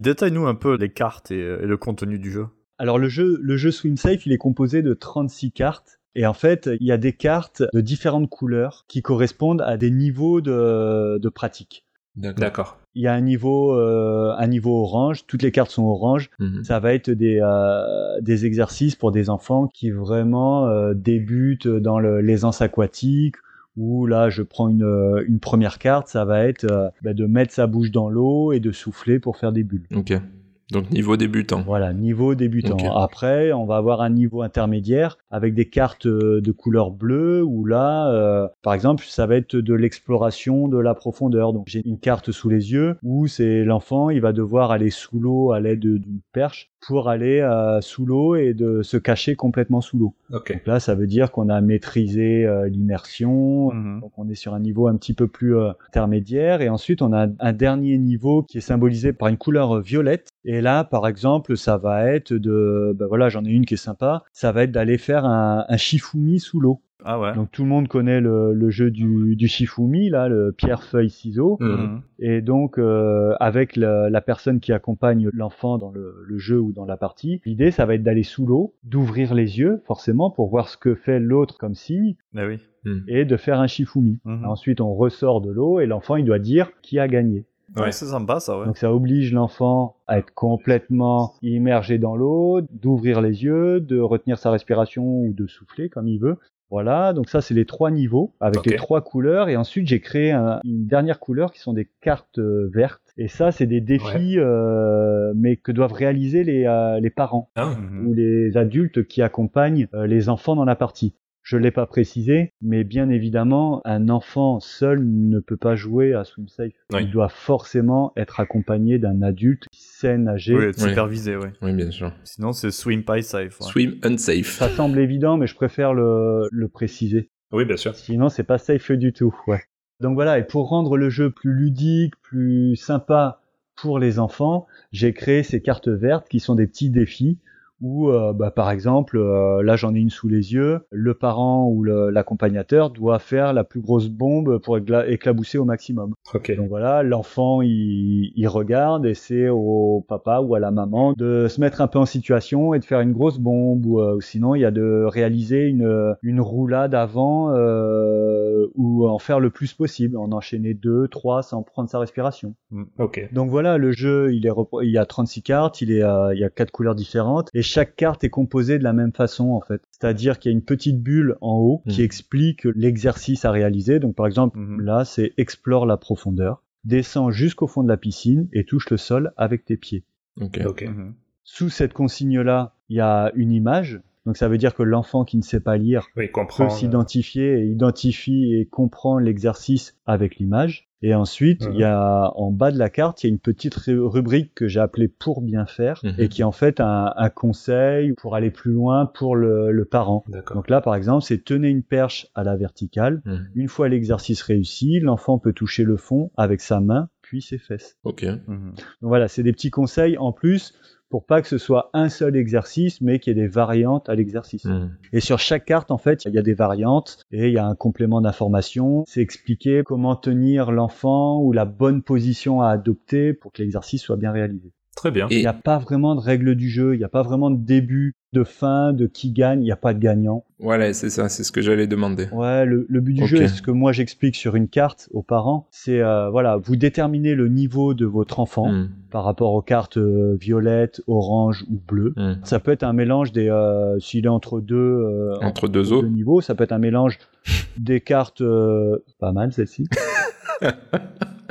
[SPEAKER 4] Détaille-nous un peu les cartes et, et le contenu du jeu.
[SPEAKER 5] Alors le jeu, le jeu Swim Safe, il est composé de 36 cartes. Et en fait, il y a des cartes de différentes couleurs qui correspondent à des niveaux de, de pratique.
[SPEAKER 3] D'accord.
[SPEAKER 5] Il y a un niveau, euh, un niveau orange. Toutes les cartes sont orange.
[SPEAKER 3] Mhm.
[SPEAKER 5] Ça va être des, euh, des exercices pour des enfants qui vraiment euh, débutent dans le- l'aisance aquatique. Où là, je prends une, une première carte, ça va être euh, bah, de mettre sa bouche dans l'eau et de souffler pour faire des bulles.
[SPEAKER 3] Ok. Donc niveau débutant.
[SPEAKER 5] Voilà, niveau débutant. Après, on va avoir un niveau intermédiaire avec des cartes euh, de couleur bleue où là, euh, par exemple, ça va être de l'exploration de la profondeur. Donc j'ai une carte sous les yeux où c'est l'enfant, il va devoir aller sous l'eau à l'aide d'une perche pour aller euh, sous l'eau et de se cacher complètement sous l'eau.
[SPEAKER 2] Ok.
[SPEAKER 5] Donc là, ça veut dire qu'on a maîtrisé euh, l'immersion,
[SPEAKER 4] Mhm.
[SPEAKER 5] donc on est sur un niveau un petit peu plus euh, intermédiaire et ensuite on a un dernier niveau qui est symbolisé par une couleur violette et là par exemple ça va être de ben voilà j'en ai une qui est sympa ça va être d'aller faire un, un shifumi sous l'eau
[SPEAKER 4] Ah ouais.
[SPEAKER 5] donc tout le monde connaît le, le jeu du, du shifumi là le pierre feuille ciseaux
[SPEAKER 3] Mhm.
[SPEAKER 4] Mhm.
[SPEAKER 5] et donc euh, avec la, la personne qui accompagne l'enfant dans le, le jeu ou dans la partie l'idée ça va être d'aller sous l'eau d'ouvrir les yeux forcément pour voir ce que fait l'autre comme signe
[SPEAKER 4] oui.
[SPEAKER 5] et de faire un shifumi.
[SPEAKER 4] Mhm.
[SPEAKER 5] Ensuite, on ressort de l'eau et l'enfant, il doit dire qui a gagné.
[SPEAKER 2] Ouais,
[SPEAKER 4] c'est sympa ça, ouais.
[SPEAKER 5] Donc ça oblige l'enfant à être complètement immergé dans l'eau, d'ouvrir les yeux, de retenir sa respiration ou de souffler comme il veut. Voilà, donc ça c'est les trois niveaux avec les trois couleurs et ensuite j'ai créé un- une dernière couleur qui sont des cartes euh, vertes et ça c'est des défis euh, mais que doivent réaliser les, euh, les parents
[SPEAKER 2] Ah,
[SPEAKER 4] Mhm.
[SPEAKER 5] ou les adultes qui accompagnent euh, les enfants dans la partie. Je l'ai pas précisé, mais bien évidemment, un enfant seul ne peut pas jouer à Swim Safe.
[SPEAKER 2] Oui.
[SPEAKER 5] Il doit forcément être accompagné d'un adulte nager.
[SPEAKER 4] Oui, être
[SPEAKER 3] Oui.
[SPEAKER 4] supervisé, ouais.
[SPEAKER 3] Oui, bien sûr.
[SPEAKER 4] Sinon, c'est swim pie safe. ouais.
[SPEAKER 3] Swim unsafe.
[SPEAKER 5] Ça semble évident, mais je préfère le, le préciser.
[SPEAKER 2] oui, bien sûr.
[SPEAKER 5] Sinon, c'est pas safe du tout. Ouais. Donc voilà, et pour rendre le jeu plus ludique, plus sympa pour les enfants, j'ai créé ces cartes vertes qui sont des petits défis où, euh, bah, par exemple, euh, là j'en ai une sous les yeux, le parent ou l'accompagnateur doit faire la plus grosse bombe pour écla- éclabousser au maximum.
[SPEAKER 2] Ok.
[SPEAKER 5] Donc voilà, l'enfant il, il regarde et c'est au papa ou à la maman de se mettre un peu en situation et de faire une grosse bombe ou, euh, ou sinon il y a de réaliser une, une roulade avant euh, ou en faire le plus possible, en enchaîner deux, trois sans prendre sa respiration.
[SPEAKER 2] Ok.
[SPEAKER 5] Donc voilà, le jeu il est il y a 36 cartes, il est il y a quatre couleurs différentes et chaque carte est composée de la même façon en fait. C'est-à-dire qu'il y a une petite bulle en haut qui
[SPEAKER 3] Mhm.
[SPEAKER 5] explique l'exercice à réaliser. Donc par exemple
[SPEAKER 4] Mhm.
[SPEAKER 5] là c'est explore la profondeur, descends jusqu'au fond de la piscine et touche le sol avec tes pieds.
[SPEAKER 3] Ok.
[SPEAKER 2] Ok.
[SPEAKER 4] Mhm.
[SPEAKER 5] Sous cette consigne là, il y a une image. Donc ça veut dire que l'enfant qui ne sait pas lire
[SPEAKER 2] Oui,
[SPEAKER 5] peut s'identifier et identifie et comprend l'exercice avec l'image. Et ensuite, il y a en bas de la carte, il y a une petite ru- rubrique que j'ai appelée pour bien faire
[SPEAKER 3] Mhm.
[SPEAKER 5] et qui est en fait un, un conseil pour aller plus loin pour le, le parent. Donc là, par exemple, c'est tenez une perche à la verticale.
[SPEAKER 3] Mhm.
[SPEAKER 5] Une fois l'exercice réussi, l'enfant peut toucher le fond avec sa main puis ses fesses.
[SPEAKER 3] Ok.
[SPEAKER 4] Mhm.
[SPEAKER 5] Donc voilà, c'est des petits conseils en plus pour pas que ce soit un seul exercice, mais qu'il y ait des variantes à l'exercice.
[SPEAKER 3] Mhm.
[SPEAKER 5] Et sur chaque carte, en fait, il y a des variantes et il y a un complément d'information. C'est expliquer comment tenir l'enfant ou la bonne position à adopter pour que l'exercice soit bien réalisé.
[SPEAKER 2] Très bien.
[SPEAKER 3] Et
[SPEAKER 5] Il n'y a pas vraiment de règles du jeu, il n'y a pas vraiment de début, de fin, de qui gagne, il n'y a pas de gagnant.
[SPEAKER 3] voilà, c'est ça, c'est ce que j'allais demander.
[SPEAKER 5] Ouais, le, le but du jeu, et ce que moi j'explique sur une carte aux parents, c'est euh, voilà, vous déterminez le niveau de votre enfant
[SPEAKER 3] Mhm.
[SPEAKER 5] par rapport aux cartes euh, violettes, orange ou bleues.
[SPEAKER 3] Mhm.
[SPEAKER 5] Ça peut être un mélange des, euh, s'il est entre deux, euh,
[SPEAKER 3] Entre deux
[SPEAKER 5] deux
[SPEAKER 3] eaux.
[SPEAKER 5] niveaux, ça peut être un mélange des cartes, pas mal celle-ci,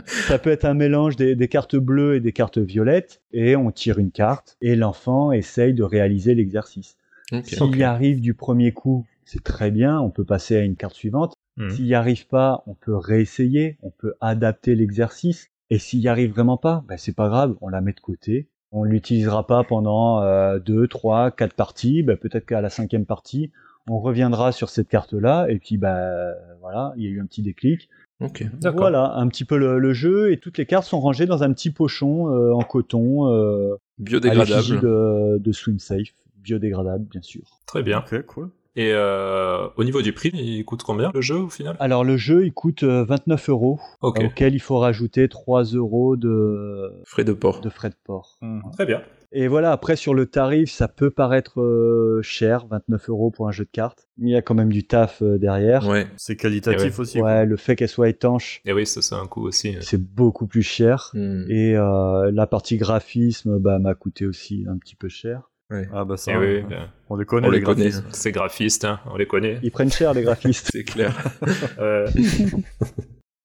[SPEAKER 5] ça peut être un mélange des, des cartes bleues et des cartes violettes, et on tire une carte, et l'enfant essaye de réaliser l'exercice. S'il y arrive du premier coup, c'est très bien, on peut passer à une carte suivante.
[SPEAKER 2] Mhm.
[SPEAKER 5] S'il n'y arrive pas, on peut réessayer, on peut adapter l'exercice. Et s'il n'y arrive vraiment pas, ben c'est pas grave, on la met de côté. On l'utilisera pas pendant euh, deux, trois, quatre parties. Ben peut-être qu'à la cinquième partie, on reviendra sur cette carte-là. Et puis, ben voilà, il y a eu un petit déclic.
[SPEAKER 3] Ok.
[SPEAKER 2] D'accord.
[SPEAKER 5] Voilà, un petit peu le, le jeu. Et toutes les cartes sont rangées dans un petit pochon euh, en coton euh, à
[SPEAKER 3] Biodégradable.
[SPEAKER 5] de, de Swim Safe, biodégradable bien sûr.
[SPEAKER 2] Très bien.
[SPEAKER 4] Ok, cool.
[SPEAKER 2] Et euh, au niveau du prix, il coûte combien le jeu au final?
[SPEAKER 5] Alors le jeu, il coûte euh, 29 euros,
[SPEAKER 2] Ok.
[SPEAKER 5] auquel il faut rajouter 3 euros de,
[SPEAKER 3] Frais de port.
[SPEAKER 5] de frais de port.
[SPEAKER 2] Très bien.
[SPEAKER 5] Et voilà, après sur le tarif, ça peut paraître euh, cher, 29 euros pour un jeu de cartes. Mais il y a quand même du taf euh, derrière.
[SPEAKER 3] Ouais.
[SPEAKER 4] C'est qualitatif
[SPEAKER 2] Eh
[SPEAKER 4] aussi.
[SPEAKER 5] Ouais, le fait qu'elle soit étanche,
[SPEAKER 2] Et oui, ça c'est un coup aussi.
[SPEAKER 5] c'est beaucoup plus cher.
[SPEAKER 3] Hmm.
[SPEAKER 5] Et euh, la partie graphisme, bah, m'a coûté aussi un petit peu cher.
[SPEAKER 4] Ah bah ça,
[SPEAKER 2] oui,
[SPEAKER 4] euh,
[SPEAKER 2] bien.
[SPEAKER 4] on les connaît
[SPEAKER 3] On
[SPEAKER 4] les
[SPEAKER 3] les connaît.
[SPEAKER 4] graphismes.
[SPEAKER 2] c'est graphiste, hein, on les connaît.
[SPEAKER 5] Ils prennent cher les graphistes.
[SPEAKER 3] C'est clair.
[SPEAKER 2] Euh,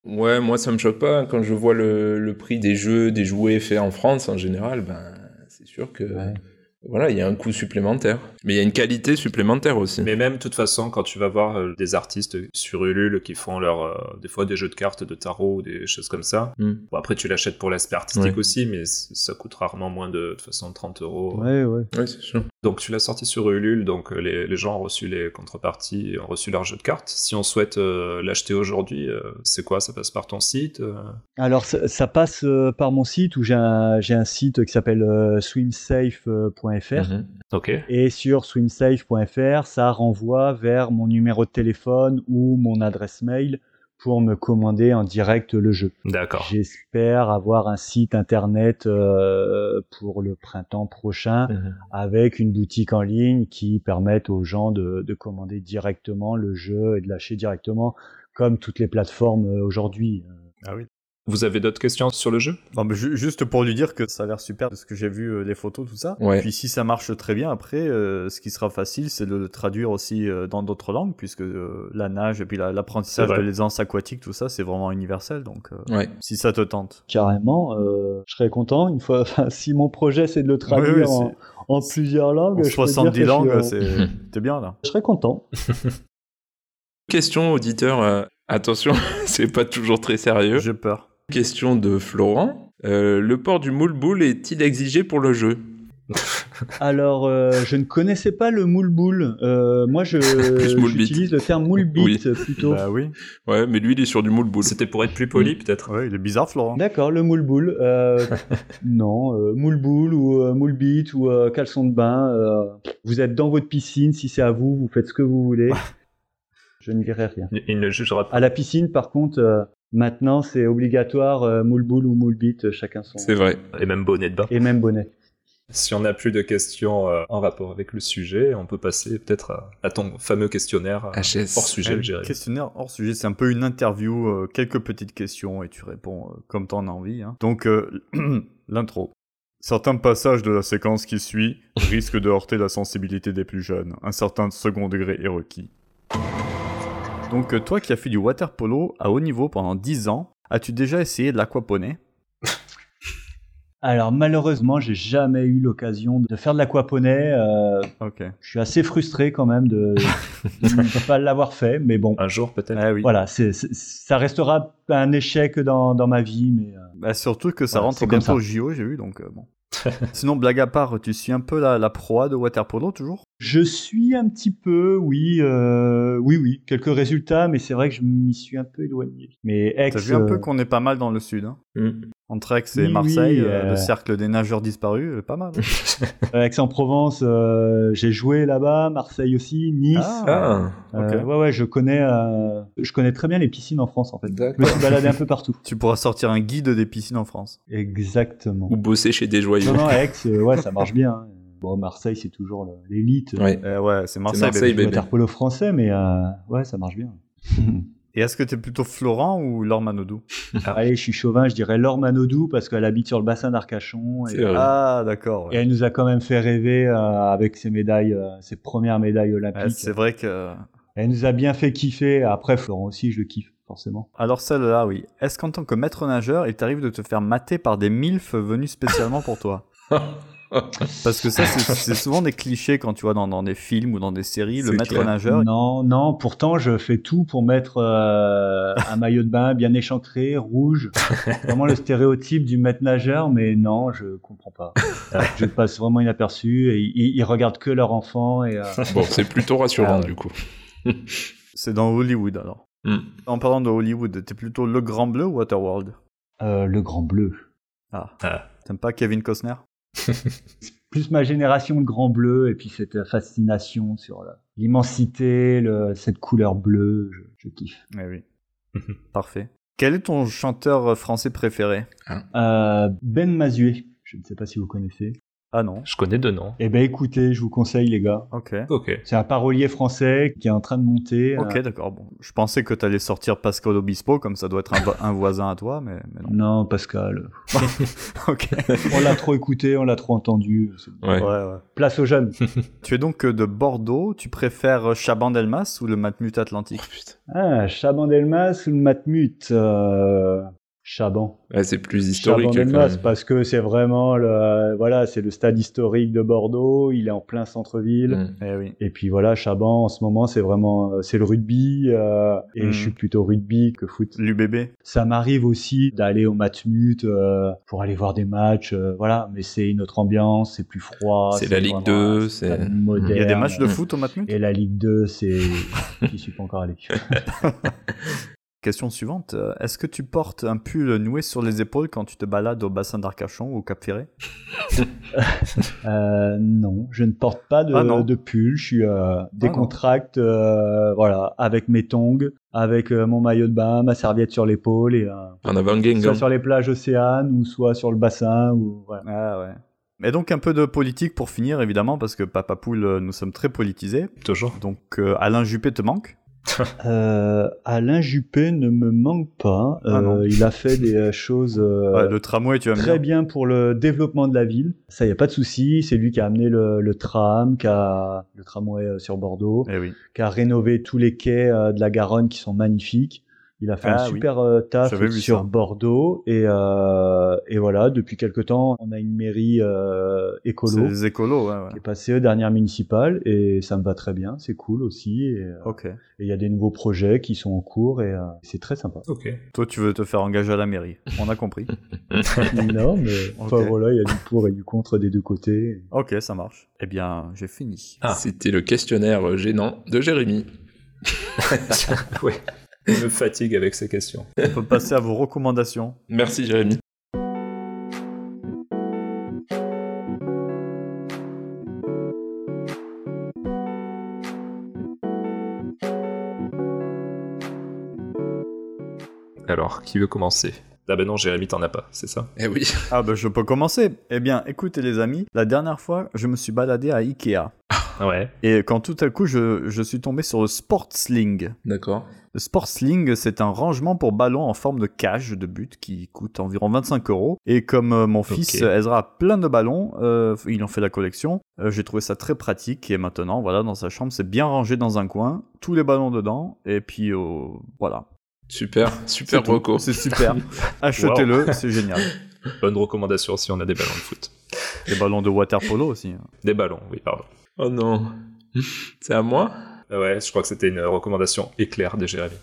[SPEAKER 3] Ouais, moi ça me choque pas quand je vois le, le prix des jeux, des jouets faits en France en général. Ben, c'est sûr que
[SPEAKER 5] Ouais.
[SPEAKER 3] Voilà, il y a un coût supplémentaire, mais il y a une qualité supplémentaire aussi.
[SPEAKER 2] Mais même, de toute façon, quand tu vas voir euh, des artistes sur Ulule qui font leur, euh, des fois des jeux de cartes, de tarot ou des choses comme ça,
[SPEAKER 3] Hmm.
[SPEAKER 2] bon, après tu l'achètes pour l'aspect artistique
[SPEAKER 3] Ouais.
[SPEAKER 2] aussi, mais ça coûte rarement moins de, de toute façon 30 euros.
[SPEAKER 5] Ouais, ouais.
[SPEAKER 3] Oui, c'est sûr.
[SPEAKER 2] Donc tu l'as sorti sur Ulule, donc euh, les, les gens ont reçu les contreparties, ont reçu leur jeu de cartes. Si on souhaite euh, l'acheter aujourd'hui, euh, c'est quoi? Ça passe par ton site euh?
[SPEAKER 5] Alors ça, ça passe euh, par mon site où j'ai un, un site qui s'appelle euh, swimsafe.fr.
[SPEAKER 3] Mhm.
[SPEAKER 2] Ok.
[SPEAKER 5] Et sur swimsafe.fr, ça renvoie vers mon numéro de téléphone ou mon adresse mail pour me commander en direct le jeu.
[SPEAKER 2] D'accord.
[SPEAKER 5] J'espère avoir un site internet euh, pour le printemps prochain
[SPEAKER 3] Mhm.
[SPEAKER 5] avec une boutique en ligne qui permette aux gens de, de commander directement le jeu et de lâcher directement comme toutes les plateformes euh, aujourd'hui.
[SPEAKER 4] Ah oui.
[SPEAKER 2] Vous avez d'autres questions sur le jeu?
[SPEAKER 4] Non, mais ju- juste pour lui dire que ça a l'air super de ce que j'ai vu, euh, les photos, tout ça.
[SPEAKER 3] Ouais.
[SPEAKER 4] Puis si ça marche très bien, après, euh, ce qui sera facile, c'est de le traduire aussi euh, dans d'autres langues, puisque euh, la nage et puis la- l'apprentissage
[SPEAKER 2] vrai.
[SPEAKER 4] de l'aisance aquatique, tout ça, c'est vraiment universel. Donc, euh,
[SPEAKER 3] Ouais.
[SPEAKER 4] si ça te tente.
[SPEAKER 5] Carrément, euh, je serais content une fois. si mon projet c'est de le traduire
[SPEAKER 4] Oui, oui,
[SPEAKER 5] en, en plusieurs langues,
[SPEAKER 4] En
[SPEAKER 5] je peux dire
[SPEAKER 4] 70
[SPEAKER 5] que je suis,
[SPEAKER 4] langues, c'est bien là.
[SPEAKER 5] je serais content.
[SPEAKER 3] Question auditeur, euh, attention, c'est pas toujours très sérieux.
[SPEAKER 4] J'ai peur.
[SPEAKER 3] Question de Florent. Euh, le port du moule boule est-il exigé pour le jeu?
[SPEAKER 5] Alors, euh, je ne connaissais pas le moule boule. Euh, moi, je j'utilise le terme moule bit plutôt.
[SPEAKER 4] Bah oui.
[SPEAKER 3] Ouais, mais lui il est sur du moule boule.
[SPEAKER 2] C'était pour être plus poli, peut-être
[SPEAKER 4] Ouais, il est bizarre, Florent.
[SPEAKER 5] D'accord, le moule boule. Euh, non, euh, moule boule ou euh, moule bit ou euh, caleçon de bain. euh, vous êtes dans votre piscine, si c'est à vous, vous faites ce que vous voulez. je ne dirai rien.
[SPEAKER 2] Il ne jugera pas.
[SPEAKER 5] À la piscine, par contre, euh, maintenant, c'est obligatoire euh, moule boule ou moule bit, chacun son.
[SPEAKER 3] C'est vrai.
[SPEAKER 2] Et même bonnet de bain.
[SPEAKER 5] Et même bonnet.
[SPEAKER 2] Si on n'a plus de questions euh, en rapport avec le sujet, on peut passer peut-être à, à ton fameux questionnaire euh,
[SPEAKER 3] HS.
[SPEAKER 2] hors sujet, dirais.
[SPEAKER 4] questionnaire hors sujet, c'est un peu une interview, euh, quelques petites questions et tu réponds euh, comme t'en as envie. hein. Donc, euh, l'intro. Certains passages de la séquence qui suit risquent de heurter la sensibilité des plus jeunes. Un certain second degré est requis. Donc, euh, toi qui as fait du water polo à haut niveau pendant 10 ans, as-tu déjà essayé de l'aquaponie
[SPEAKER 5] Alors malheureusement, j'ai jamais eu l'occasion de faire de l'aquaponie. Euh,
[SPEAKER 4] Ok.
[SPEAKER 5] je suis assez frustré quand même de ne pas l'avoir fait, mais bon.
[SPEAKER 2] Un jour, peut-être.
[SPEAKER 4] Ah oui.
[SPEAKER 5] Voilà, ça restera un échec dans, dans ma vie, mais euh,
[SPEAKER 4] Bah, surtout que ça
[SPEAKER 5] Voilà,
[SPEAKER 4] rentre bientôt
[SPEAKER 5] ça.
[SPEAKER 4] au JO, j'ai vu, donc euh, bon. Sinon, blague à part, tu suis un peu la, la proie de water polo toujours?
[SPEAKER 5] Je suis un petit peu, oui, euh, oui, oui, quelques résultats, mais c'est vrai que je m'y suis un peu éloigné. Mais ex,
[SPEAKER 4] T'as vu un peu
[SPEAKER 5] euh,
[SPEAKER 4] qu'on est pas mal dans le sud. Hein?
[SPEAKER 3] Mm.
[SPEAKER 4] Entre Aix et
[SPEAKER 5] Oui,
[SPEAKER 4] Marseille,
[SPEAKER 5] oui,
[SPEAKER 4] euh,
[SPEAKER 5] euh,
[SPEAKER 4] le cercle des nageurs disparus, euh, pas mal. hein.
[SPEAKER 5] Aix-en-Provence, euh, j'ai joué là-bas, Marseille aussi, Nice.
[SPEAKER 3] Ah,
[SPEAKER 5] Euh,
[SPEAKER 4] ok.
[SPEAKER 5] ouais, ouais, je connais, euh, je connais très bien les piscines en France en fait. Je me suis baladé un peu partout.
[SPEAKER 4] tu pourras sortir un guide des piscines en France.
[SPEAKER 5] Exactement.
[SPEAKER 3] Ou bosser chez des joyeux.
[SPEAKER 5] Non, non, Aix, euh, ouais, ça marche bien. hein. Bon, Marseille, c'est toujours l'élite
[SPEAKER 3] Ouais.
[SPEAKER 4] Euh, ouais, c'est Marseille.
[SPEAKER 3] Marseille,
[SPEAKER 5] polo français, mais euh, ouais, ça marche bien.
[SPEAKER 4] Et est-ce que t'es plutôt Florent ou Laure Manodou
[SPEAKER 5] Allez, je suis chauvin, je dirais Laure Manodou parce qu'elle habite sur le bassin d'Arcachon et.
[SPEAKER 4] Ah, d'accord.
[SPEAKER 5] et elle nous a quand même fait rêver euh, avec ses médailles, euh, ses premières médailles
[SPEAKER 4] Ouais,
[SPEAKER 5] olympiques.
[SPEAKER 4] c'est vrai que
[SPEAKER 5] elle nous a bien fait kiffer. Après, Florent aussi, je le kiffe forcément.
[SPEAKER 4] Alors celle-là, oui. Est-ce qu'en tant que maître nageur, il t'arrive de te faire mater par des milfs venus spécialement pour toi? Parce que ça, c'est souvent des clichés quand tu vois dans, dans des films ou dans des séries, le maître
[SPEAKER 2] clair.
[SPEAKER 4] nageur.
[SPEAKER 5] Non, non, pourtant je fais tout pour mettre euh, un maillot de bain bien échancré, rouge, vraiment le stéréotype du maître nageur, mais non, je comprends pas. Je passe vraiment inaperçu et ils, ils regardent que leur enfant et euh,
[SPEAKER 3] Bon, c'est plutôt rassurant
[SPEAKER 5] Ah
[SPEAKER 3] du coup.
[SPEAKER 4] C'est dans Hollywood alors.
[SPEAKER 3] Hmm.
[SPEAKER 4] En parlant de Hollywood, t'es plutôt le Grand Bleu ou Waterworld?
[SPEAKER 5] Euh, le grand bleu.
[SPEAKER 4] Ah.
[SPEAKER 2] Ah.
[SPEAKER 4] T'aimes pas Kevin Costner?
[SPEAKER 5] Plus ma génération de grand bleu et puis cette fascination sur la- l'immensité, cette couleur bleue, je, je kiffe.
[SPEAKER 4] Eh oui. Parfait. Quel est ton chanteur français préféré?
[SPEAKER 5] Euh, ben Mazué, je ne sais pas si vous connaissez.
[SPEAKER 4] Ah non.
[SPEAKER 2] Je connais deux noms.
[SPEAKER 5] Eh ben écoutez, je vous conseille les gars.
[SPEAKER 4] Ok.
[SPEAKER 2] Ok.
[SPEAKER 5] C'est un parolier français qui est en train de monter.
[SPEAKER 4] Ok,
[SPEAKER 5] euh,
[SPEAKER 4] d'accord. Bon, je pensais que t'allais sortir Pascal Obispo, comme ça doit être un, vo- un voisin à toi, mais, mais non.
[SPEAKER 5] Non, Pascal.
[SPEAKER 4] Ok.
[SPEAKER 5] On l'a trop écouté, on l'a trop entendu.
[SPEAKER 3] Ouais.
[SPEAKER 4] Ouais, ouais.
[SPEAKER 5] Place aux jeunes.
[SPEAKER 4] Tu es donc euh, de Bordeaux. Tu préfères Chaban Delmas ou le Matmut Atlantique?
[SPEAKER 3] Oh, putain.
[SPEAKER 5] Ah, Chaban Delmas ou le Matmut euh, Chaban.
[SPEAKER 3] Ouais, c'est plus historique
[SPEAKER 5] Chaban
[SPEAKER 3] quand
[SPEAKER 5] Delmas,
[SPEAKER 3] même.
[SPEAKER 5] parce que c'est vraiment le, voilà, c'est le stade historique de Bordeaux. Il est en plein centre-ville.
[SPEAKER 3] Mm.
[SPEAKER 4] Eh oui.
[SPEAKER 5] Et puis voilà, Chaban en ce moment, c'est vraiment, euh, c'est le rugby. euh, et
[SPEAKER 4] Mhm.
[SPEAKER 5] je suis plutôt rugby que foot.
[SPEAKER 4] L'UBB.
[SPEAKER 5] Ça m'arrive aussi d'aller au Matmut euh, pour aller voir des matchs, euh, voilà. Mais c'est une autre ambiance, c'est plus froid.
[SPEAKER 3] C'est la Ligue
[SPEAKER 5] vraiment
[SPEAKER 3] 2,
[SPEAKER 5] un
[SPEAKER 3] c'est-
[SPEAKER 5] moderne.
[SPEAKER 4] Il y a des matchs de
[SPEAKER 3] Mm.
[SPEAKER 4] foot au Matmut?
[SPEAKER 5] Et la Ligue 2, c'est, j'y suis pas encore allé.
[SPEAKER 4] Question suivante. euh, Est-ce que tu portes un pull noué sur les épaules quand tu te balades au bassin d'Arcachon ou au Cap Ferré
[SPEAKER 5] Euh, non, je ne porte pas de,
[SPEAKER 4] Ah non.
[SPEAKER 5] de pull. Je suis euh, décontracte, euh, voilà, avec mes tongs, avec euh, mon maillot de bain, ma serviette sur l'épaule et euh,
[SPEAKER 3] En avant-gang.
[SPEAKER 5] soit sur les plages océanes ou soit sur le bassin ou voilà.
[SPEAKER 4] Ah ouais. Et donc un peu de politique pour finir, évidemment, parce que Papa Poule, euh, nous sommes très politisés.
[SPEAKER 2] Toujours.
[SPEAKER 4] Donc euh, Alain Juppé te manque
[SPEAKER 5] Euh, Alain Juppé ne me manque pas.
[SPEAKER 4] Ah.
[SPEAKER 5] Euh, il a fait des euh, choses euh,
[SPEAKER 4] Ouais, Le tramway, tu vas me
[SPEAKER 5] très bien pour le développement de la ville. Ça, y a pas de souci. C'est lui qui a amené le, le tram, qui a le tramway sur Bordeaux,
[SPEAKER 4] Eh oui.
[SPEAKER 5] qui a rénové tous les quais de la Garonne qui sont magnifiques. Il a fait
[SPEAKER 4] Ah
[SPEAKER 5] un
[SPEAKER 4] oui.
[SPEAKER 5] super euh, taf sur
[SPEAKER 4] ça.
[SPEAKER 5] Bordeaux et, euh, et voilà. Depuis quelque temps, on a une mairie euh,
[SPEAKER 4] C'est
[SPEAKER 5] écolo
[SPEAKER 4] les écolos, ouais, ouais.
[SPEAKER 5] qui est passée aux dernières municipales et ça me va très bien. C'est cool aussi. Et
[SPEAKER 4] Ok.
[SPEAKER 5] et il y a des nouveaux projets qui sont en cours et euh, c'est très sympa.
[SPEAKER 2] Ok.
[SPEAKER 4] Toi, tu veux te faire engager à la mairie. On a compris.
[SPEAKER 5] non, mais enfin voilà, il y a du pour et du contre des deux côtés.
[SPEAKER 4] ok, ça marche. Eh bien, j'ai fini.
[SPEAKER 2] Ah.
[SPEAKER 3] C'était le questionnaire gênant de Jérémy.
[SPEAKER 2] oui. Il me fatigue avec ces questions.
[SPEAKER 4] On peut passer à vos recommandations.
[SPEAKER 3] Merci Jérémy.
[SPEAKER 2] Alors, qui veut commencer? Ah ben non, Jérémy, t'en as pas, c'est ça?
[SPEAKER 3] Eh oui.
[SPEAKER 4] Ah bah je peux commencer. Eh bien, écoutez les amis, la dernière fois, je me suis baladé à Ikea.
[SPEAKER 2] Ouais.
[SPEAKER 4] Et quand tout à coup, je, je suis tombé sur le Sportsling.
[SPEAKER 3] D'accord.
[SPEAKER 4] Le Sportsling, c'est un rangement pour ballons en forme de cage de but qui coûte environ 25 euros. Et comme euh, mon fils
[SPEAKER 2] Ok.
[SPEAKER 4] euh, Ezra a plein de ballons, euh, il en fait la collection, euh, j'ai trouvé ça très pratique. Et maintenant, voilà, dans sa chambre, c'est bien rangé dans un coin, tous les ballons dedans, et puis euh, voilà.
[SPEAKER 3] Super, super reco.
[SPEAKER 4] C'est super. Achetez-le, c'est génial.
[SPEAKER 2] Bonne recommandation si on a des ballons de foot.
[SPEAKER 4] Les ballons de water polo aussi. hein.
[SPEAKER 2] Des ballons, oui, pardon.
[SPEAKER 3] Oh non. C'est à moi?
[SPEAKER 2] Ah Ouais, je crois que c'était une recommandation éclair de Jérémy.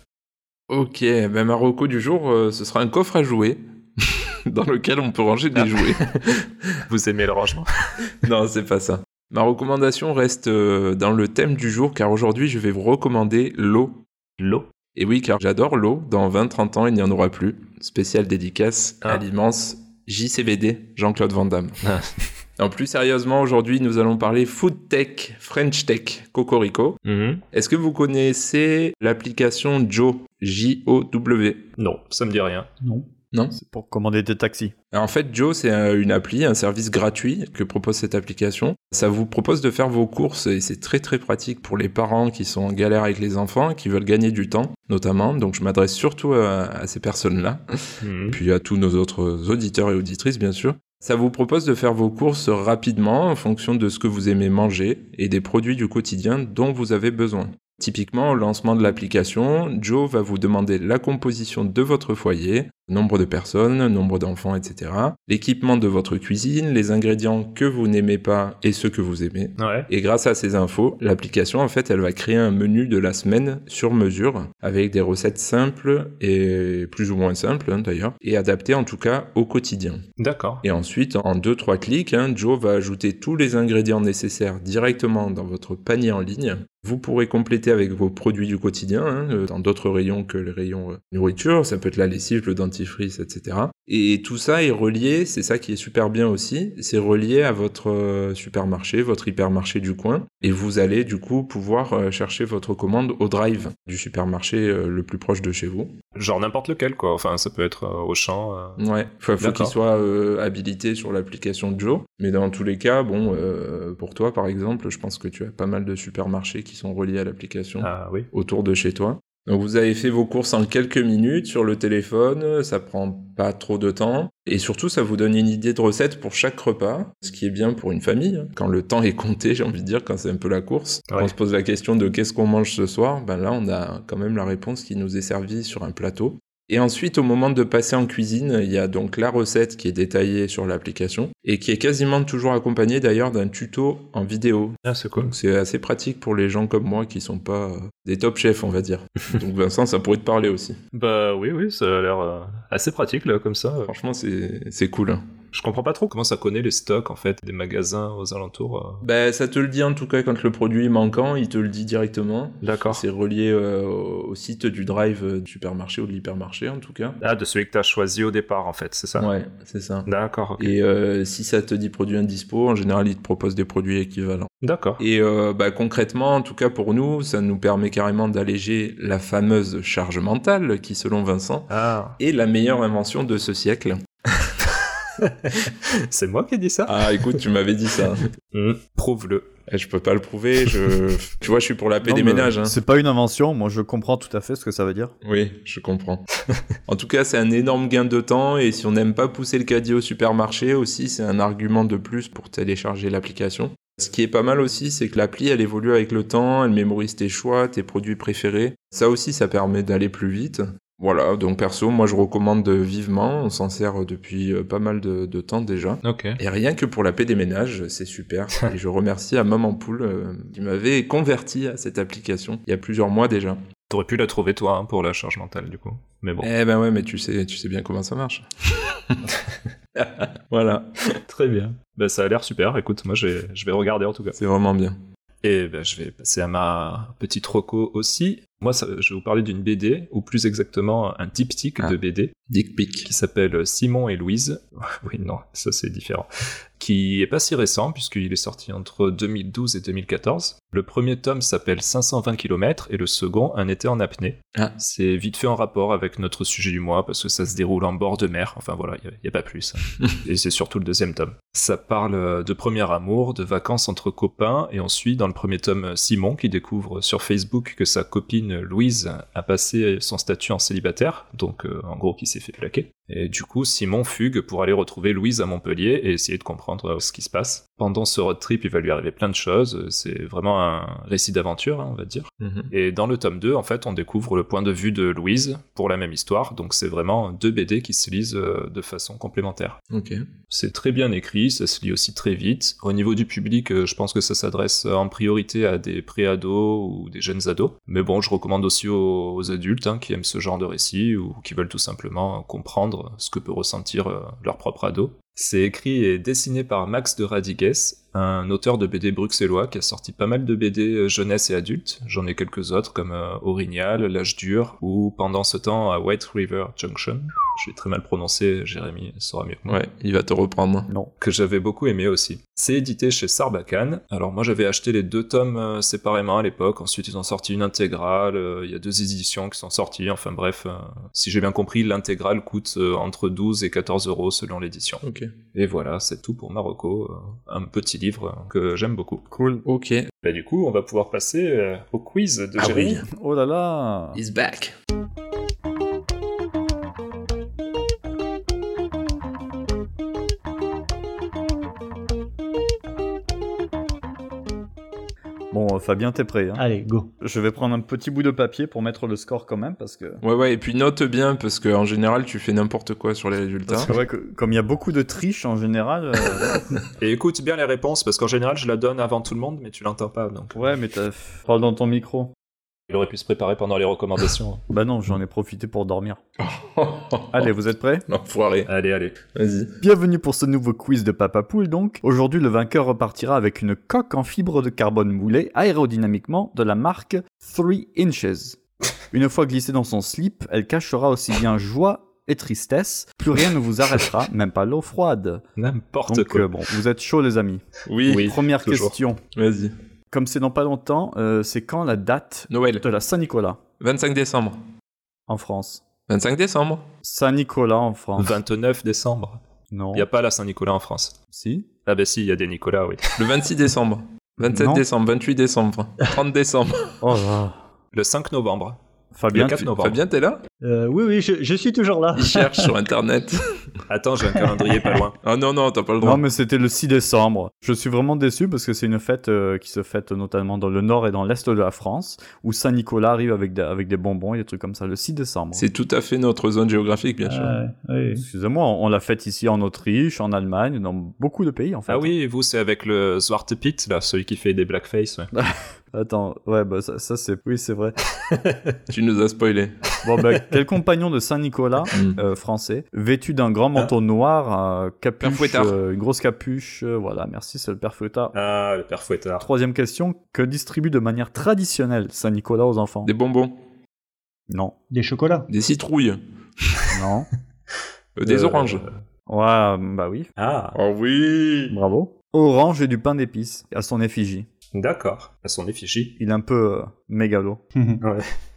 [SPEAKER 3] Ok, ben ma reco du jour, euh, ce sera un coffre à jouets dans lequel on peut ranger des jouets.
[SPEAKER 2] Vous aimez le rangement?
[SPEAKER 3] Non, c'est pas ça. Ma recommandation reste euh, dans le thème du jour car aujourd'hui je vais vous recommander l'eau.
[SPEAKER 2] L'eau?
[SPEAKER 3] Et oui, car j'adore l'eau. Dans 20-30 ans, il n'y en aura plus. Spécial dédicace
[SPEAKER 2] Ah.
[SPEAKER 3] à l'immense JCVD, Jean-Claude Van Damme.
[SPEAKER 2] Ah.
[SPEAKER 3] Plus sérieusement, aujourd'hui, nous allons parler food tech, French tech, Cocorico.
[SPEAKER 2] Mhm.
[SPEAKER 3] Est-ce que vous connaissez l'application Joe J-O-W
[SPEAKER 2] Non, ça me dit rien.
[SPEAKER 5] Non.
[SPEAKER 3] Non?
[SPEAKER 4] C'est pour commander des taxis.
[SPEAKER 3] Alors, En fait, Joe, c'est un- une appli, un service gratuit que propose cette application. Ça vous propose de faire vos courses et c'est très très pratique pour les parents qui sont en galère avec les enfants, qui veulent gagner du temps, notamment. Donc, je m'adresse surtout à, à ces personnes-là,
[SPEAKER 2] Mhm.
[SPEAKER 3] puis à tous nos autres auditeurs et auditrices, bien sûr. Ça vous propose de faire vos courses rapidement en fonction de ce que vous aimez manger et des produits du quotidien dont vous avez besoin. Typiquement, au lancement de l'application, Joe va vous demander la composition de votre foyer, nombre de personnes, nombre d'enfants, etc. L'équipement de votre cuisine, les ingrédients que vous n'aimez pas et ceux que vous aimez.
[SPEAKER 2] Ouais.
[SPEAKER 3] Et grâce à ces infos, l'application, en fait, elle va créer un menu de la semaine sur mesure, avec des recettes simples et plus ou moins simples, hein, d'ailleurs, et adaptées en tout cas au quotidien.
[SPEAKER 2] D'accord.
[SPEAKER 3] Et ensuite, en 2-3 clics, hein, Joe va ajouter tous les ingrédients nécessaires directement dans votre panier en ligne. Vous pourrez compléter avec vos produits du quotidien, hein, dans d'autres rayons que les rayons euh, nourriture, ça peut être la lessive, le dentifrice, etc. Et tout ça est relié, c'est ça qui est super bien aussi, c'est relié à votre euh, supermarché, votre hypermarché du coin, et vous allez du coup pouvoir euh, chercher votre commande au drive du supermarché euh, le plus proche de chez vous.
[SPEAKER 2] Genre n'importe lequel, quoi. Enfin, ça peut être au champ. euh.
[SPEAKER 3] Ouais, faut, faut qu'il soit euh, habilité sur l'application Joe. Mais dans tous les cas, bon, euh, pour toi par exemple, je pense que tu as pas mal de supermarchés qui sont reliés à l'application
[SPEAKER 2] Ah oui.
[SPEAKER 3] autour de chez toi. Donc vous avez fait vos courses en quelques minutes sur le téléphone, ça prend pas trop de temps. Et surtout, ça vous donne une idée de recette pour chaque repas, ce qui est bien pour une famille. hein. Quand le temps est compté, j'ai envie de dire, quand c'est un peu la course,
[SPEAKER 2] Ouais.
[SPEAKER 3] on se pose la question de qu'est-ce qu'on mange ce soir, ben là on a quand même la réponse qui nous est servie sur un plateau. Et ensuite, au moment de passer en cuisine, il y a donc la recette qui est détaillée sur l'application et qui est quasiment toujours accompagnée d'ailleurs d'un tuto en vidéo.
[SPEAKER 2] Ah, c'est cool.
[SPEAKER 3] C'est assez pratique pour les gens comme moi qui sont pas euh, des top chefs, on va dire. Donc Vincent, ça pourrait te parler aussi.
[SPEAKER 2] Bah oui, oui, ça a l'air euh, assez pratique, là, comme ça.
[SPEAKER 3] Franchement, c'est c'est cool.
[SPEAKER 2] Je comprends pas trop comment ça connaît les stocks, en fait, des magasins aux alentours. euh.
[SPEAKER 3] Ben, ça te le dit en tout cas quand le produit est manquant, il te le dit directement.
[SPEAKER 2] D'accord.
[SPEAKER 3] C'est relié euh, au site du drive euh, du supermarché ou de l'hypermarché en tout cas.
[SPEAKER 2] Ah, de celui que t'as choisi au départ, en fait, c'est ça?
[SPEAKER 3] Ouais, c'est ça.
[SPEAKER 2] D'accord.
[SPEAKER 3] Et euh, si ça te dit produit indispo, en général, il te propose des produits équivalents.
[SPEAKER 2] D'accord.
[SPEAKER 3] Et euh, bah, concrètement, en tout cas pour nous, ça nous permet carrément d'alléger la fameuse charge mentale qui, selon Vincent,
[SPEAKER 2] Ah,
[SPEAKER 3] est la meilleure invention de ce siècle.
[SPEAKER 2] c'est moi qui ai dit ça
[SPEAKER 3] Ah, écoute, tu m'avais dit ça.
[SPEAKER 2] Hmm, Prouve-le.
[SPEAKER 3] Eh, Je peux pas le prouver. Je, tu vois, je suis pour la paix
[SPEAKER 4] Non,
[SPEAKER 3] des ménages. hein.
[SPEAKER 4] C'est pas une invention, moi je comprends tout à fait ce que ça veut dire.
[SPEAKER 3] Oui, je comprends. en tout cas, c'est un énorme gain de temps et si on n'aime pas pousser le caddie au supermarché aussi, c'est un argument de plus pour télécharger l'application. Ce qui est pas mal aussi, c'est que l'appli, elle évolue avec le temps, elle mémorise tes choix, tes produits préférés. Ça aussi, ça permet d'aller plus vite. Voilà, donc perso, moi je recommande vivement, on s'en sert depuis euh, pas mal de, de temps déjà.
[SPEAKER 2] Ok.
[SPEAKER 3] Et rien que pour la paix des ménages, c'est super. Et je remercie à Maman Poule euh, qui m'avait converti à cette application il y a plusieurs mois déjà.
[SPEAKER 2] T'aurais pu la trouver, toi, hein, pour la charge mentale, du coup. Mais bon.
[SPEAKER 3] Eh ben ouais, mais tu sais, tu sais bien comment ça marche. voilà,
[SPEAKER 2] Très bien. Bah, ça a l'air super. Écoute, moi, je vais regarder, en tout cas.
[SPEAKER 3] c'est vraiment bien.
[SPEAKER 2] Et ben, je vais passer à ma petite roco aussi. Moi, ça- je vais vous parler d'une BD, ou plus exactement un diptyque
[SPEAKER 3] Ah.
[SPEAKER 2] de BD,
[SPEAKER 3] Dick pic.
[SPEAKER 2] qui s'appelle Simon et Louise. oui, non, ça c'est différent. Qui est pas si récent, puisqu'il est sorti entre 2012 et 2014. Le premier tome s'appelle 520 km et le second Un été en apnée.
[SPEAKER 3] Ah.
[SPEAKER 2] C'est vite fait en rapport avec notre sujet du mois, parce que ça se déroule en bord de mer. Enfin voilà, il n'y a, pas plus. et c'est surtout le deuxième tome. Ça parle euh, de premier amour, de vacances entre copains, et on suit dans le premier tome Simon qui découvre sur Facebook que sa copine Louise a passé son statut en célibataire, donc euh, en gros qui s'est fait plaquer. Et du coup, Simon fugue pour aller retrouver Louise à Montpellier et essayer de comprendre euh, ce qui se passe. Pendant ce road trip, il va lui arriver plein de choses, c'est vraiment un récit d'aventure, hein, on va dire.
[SPEAKER 3] Mhm.
[SPEAKER 2] Et dans le tome 2, en fait, on découvre le point de vue de Louise pour la même histoire, donc c'est vraiment deux BD qui se lisent euh, de façon complémentaire. C'est très bien écrit, ça se lit aussi très vite. Au niveau du public, euh, je pense que ça s'adresse en priorité à des pré-ados ou des jeunes ados. Mais bon, je recommande aussi aux, aux adultes hein, qui aiment ce genre de récit ou qui veulent tout simplement comprendre ce que peut ressentir euh, leur propre ado. C'est écrit et dessiné par Max de Radigues, un auteur de BD bruxellois qui a sorti pas mal de BD euh, jeunesse et adultes. J'en ai quelques autres comme euh, Orignal, L'âge dur ou pendant ce temps à White River Junction. Je l'ai très mal prononcé, Jérémy saura mieux que moi
[SPEAKER 3] Ouais, il va te reprendre.
[SPEAKER 4] Non.
[SPEAKER 2] que j'avais beaucoup aimé aussi. C'est édité chez Sarbacane. Alors moi j'avais acheté les deux tomes euh, séparément à l'époque, ensuite ils ont sorti une intégrale, euh, il y a deux éditions qui sont sorties, enfin bref, euh, si j'ai bien compris, l'intégrale coûte euh, entre 12 et 14 euros selon l'édition.
[SPEAKER 3] Ok.
[SPEAKER 2] Et voilà, c'est tout pour Marocco, euh, un petit livre que j'aime beaucoup.
[SPEAKER 4] Cool.
[SPEAKER 3] Ok.
[SPEAKER 2] Bah du coup, on va pouvoir passer euh, au quiz de
[SPEAKER 3] Ah
[SPEAKER 2] Jérémy.
[SPEAKER 4] Oh là là
[SPEAKER 3] He's back.
[SPEAKER 4] Fabien, t'es prêt hein?
[SPEAKER 5] Allez, go.
[SPEAKER 4] Je vais prendre un petit bout de papier pour mettre le score quand même, parce que...
[SPEAKER 3] Ouais, ouais, et puis note bien, parce qu'en général, tu fais n'importe quoi sur les résultats.
[SPEAKER 4] Parce que, ouais, que- comme il y a beaucoup de triches en général... euh,
[SPEAKER 2] Et écoute bien les réponses, parce qu'en général, je la donne avant tout le monde, mais tu l'entends pas, donc...
[SPEAKER 4] ouais, mais t'as... Parle dans ton micro.
[SPEAKER 2] Il aurait pu se préparer pendant les recommandations.
[SPEAKER 4] Bah non, j'en ai profité pour dormir. Allez, vous êtes prêts?
[SPEAKER 3] L'enfoiré.
[SPEAKER 2] allez, allez.
[SPEAKER 3] Vas-y.
[SPEAKER 4] Bienvenue pour ce nouveau quiz de Papa Poule donc. Aujourd'hui, le vainqueur repartira avec une coque en fibre de carbone moulée aérodynamiquement de la marque 3 Inches. Une fois glissée dans son slip, elle cachera aussi bien joie et tristesse. Plus rien ne vous arrêtera, même pas l'eau froide.
[SPEAKER 2] N'importe quoi.
[SPEAKER 4] euh, bon, vous êtes chaud les amis?
[SPEAKER 3] Oui,
[SPEAKER 2] Oui.
[SPEAKER 4] Première
[SPEAKER 2] toujours.
[SPEAKER 4] question.
[SPEAKER 3] vas-y.
[SPEAKER 4] Comme c'est dans pas longtemps, euh, c'est quand la date
[SPEAKER 3] Noël.
[SPEAKER 4] de la Saint-Nicolas?
[SPEAKER 3] 25 décembre.
[SPEAKER 4] en France
[SPEAKER 3] 25 décembre.
[SPEAKER 4] Saint-Nicolas en France
[SPEAKER 2] 29 décembre.
[SPEAKER 4] Non.
[SPEAKER 2] Il n'y a pas la Saint-Nicolas en France.
[SPEAKER 4] Si
[SPEAKER 2] Ah bah si, il y a des Nicolas, oui.
[SPEAKER 3] Le 26 décembre. 27
[SPEAKER 4] Non.
[SPEAKER 3] décembre, 28 décembre, 30 décembre.
[SPEAKER 4] Oh là.
[SPEAKER 2] Le 5 novembre.
[SPEAKER 4] Fabien,
[SPEAKER 2] Le 4
[SPEAKER 4] tu-
[SPEAKER 2] novembre.
[SPEAKER 3] Fabien, t'es là?
[SPEAKER 5] Euh, oui, oui, je, je suis toujours là.
[SPEAKER 3] Il cherche sur internet.
[SPEAKER 2] Attends, j'ai un calendrier pas loin.
[SPEAKER 3] Ah non, non, t'as pas le droit.
[SPEAKER 4] Non, mais c'était le 6 décembre. Je suis vraiment déçu parce que c'est une fête euh, qui se fête notamment dans le nord et dans l'est de la France, où Saint-Nicolas arrive avec des, avec des bonbons et des trucs comme ça, le 6 décemre.
[SPEAKER 3] C'est tout à fait notre zone géographique, bien sûr.
[SPEAKER 5] Ah, oui.
[SPEAKER 4] Excusez-moi, on, on l'a fête ici en Autriche, en Allemagne, dans beaucoup de pays en fait.
[SPEAKER 2] Ah oui, et vous, c'est avec le Zwarte Piet, là, celui qui fait des blackface. ouais.
[SPEAKER 4] Attends, ouais, bah ça, ça, c'est. Oui, c'est vrai.
[SPEAKER 3] Tu nous as spoilé.
[SPEAKER 4] Bon, bah, quel compagnon de Saint-Nicolas
[SPEAKER 3] Mm.
[SPEAKER 4] euh, français, vêtu d'un grand manteau noir, euh, capuche, euh, une grosse capuche, euh, voilà, merci, c'est le père Fouettard.
[SPEAKER 2] Ah, le père Fouettard.
[SPEAKER 4] Troisième question, que distribue de manière traditionnelle Saint-Nicolas aux enfants?
[SPEAKER 3] Des bonbons,
[SPEAKER 4] Non,
[SPEAKER 5] Des chocolats.
[SPEAKER 3] des citrouilles,
[SPEAKER 4] non.
[SPEAKER 3] euh, des
[SPEAKER 2] Euh,
[SPEAKER 3] oranges.
[SPEAKER 4] Ouais, bah oui,
[SPEAKER 2] Ah,
[SPEAKER 3] Oh oui
[SPEAKER 4] bravo. Orange et du pain d'épices, à son effigie.
[SPEAKER 2] d'accord. À son effigie.
[SPEAKER 4] Il est un peu euh, mégalo.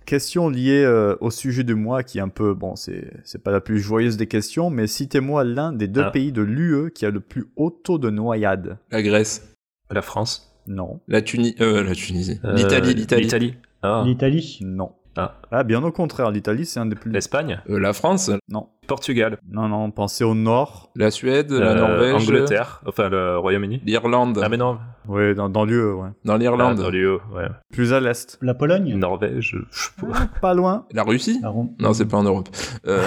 [SPEAKER 4] Question liée euh, au sujet du mois qui est un peu, bon, c'est c'est pas la plus joyeuse des questions, mais citez-moi l'un des deux
[SPEAKER 2] Ah.
[SPEAKER 4] pays de l'UE qui a le plus haut taux de noyade.
[SPEAKER 3] La Grèce,
[SPEAKER 2] La France.
[SPEAKER 4] Non,
[SPEAKER 3] la Tunisie, euh, la Tunisie.
[SPEAKER 2] Euh,
[SPEAKER 3] L'Italie, l'Italie.
[SPEAKER 2] L'Italie. Ah.
[SPEAKER 5] L'Italie.
[SPEAKER 4] non.
[SPEAKER 2] Ah.
[SPEAKER 4] Ah, bien au contraire, l'Italie c'est un des plus...
[SPEAKER 2] L'Espagne.
[SPEAKER 3] Euh, la France,
[SPEAKER 4] Non,
[SPEAKER 2] Portugal.
[SPEAKER 4] non, non, pensez au nord.
[SPEAKER 3] la Suède, la
[SPEAKER 2] Euh,
[SPEAKER 3] Norvège,
[SPEAKER 2] Angleterre. Enfin, le Royaume-Uni.
[SPEAKER 3] l'Irlande.
[SPEAKER 2] Ah, mais non.
[SPEAKER 4] Oui, dans, dans l'UE, ouais.
[SPEAKER 3] Dans
[SPEAKER 2] Ah,
[SPEAKER 3] l'Irlande,
[SPEAKER 2] dans l'UE, ouais.
[SPEAKER 4] Plus à l'est.
[SPEAKER 5] La Pologne.
[SPEAKER 2] Norvège. je sais pas.
[SPEAKER 4] Ah, pas loin.
[SPEAKER 3] la Russie.
[SPEAKER 5] La
[SPEAKER 3] Non, c'est pas en Europe. Euh,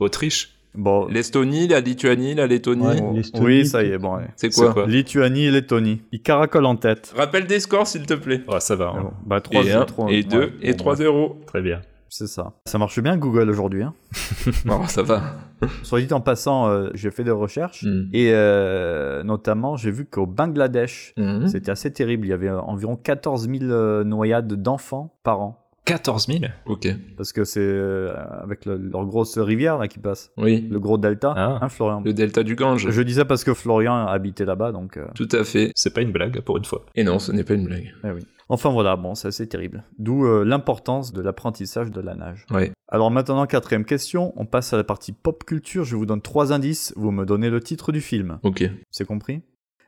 [SPEAKER 2] Autriche.
[SPEAKER 4] Bon,
[SPEAKER 3] L'Estonie, la Lituanie, la Lettonie.
[SPEAKER 5] Ouais.
[SPEAKER 4] oui, ça y est, bon, ouais.
[SPEAKER 3] C'est quoi,
[SPEAKER 2] quoi
[SPEAKER 4] Lituanie et Lettonie. Ils caracolent en tête.
[SPEAKER 3] Rappelle des scores, s'il te plaît.
[SPEAKER 2] Oh, ça va. hein.
[SPEAKER 4] Bon, Bah, 3
[SPEAKER 3] et 1,
[SPEAKER 4] trois-
[SPEAKER 3] et 2,
[SPEAKER 4] ouais,
[SPEAKER 3] et
[SPEAKER 4] bon,
[SPEAKER 3] 3
[SPEAKER 4] bref,
[SPEAKER 3] 0.
[SPEAKER 2] Très bien.
[SPEAKER 4] C'est ça. Ça marche bien Google aujourd'hui. Hein.
[SPEAKER 3] Bon, ça va.
[SPEAKER 4] Soit dit en passant, euh, j'ai fait des recherches
[SPEAKER 3] Hmm.
[SPEAKER 4] et euh, notamment j'ai vu qu'au Bangladesh,
[SPEAKER 3] Mhm.
[SPEAKER 4] c'était assez terrible. Il y avait environ 14 000 euh, noyades d'enfants par an.
[SPEAKER 2] 14 000
[SPEAKER 3] Ok.
[SPEAKER 4] Parce que c'est euh, avec le- leur grosse rivière là qui passe,
[SPEAKER 3] Oui.
[SPEAKER 4] le gros delta,
[SPEAKER 2] Ah.
[SPEAKER 4] hein, Florian.
[SPEAKER 3] Le delta du Gange.
[SPEAKER 4] Je disais parce que Florian habitait là-bas, donc. euh,
[SPEAKER 3] Tout à fait.
[SPEAKER 2] C'est pas une blague, pour une fois.
[SPEAKER 3] Et non, ce n'est pas une blague.
[SPEAKER 4] eh oui. Enfin voilà, bon, c'est assez terrible. D'où euh, l'importance de l'apprentissage de la nage.
[SPEAKER 3] Ouais.
[SPEAKER 4] Alors maintenant, quatrième question, on passe à la partie pop culture. Je vous donne trois indices, vous me donnez le titre du film.
[SPEAKER 3] Ok.
[SPEAKER 4] C'est compris?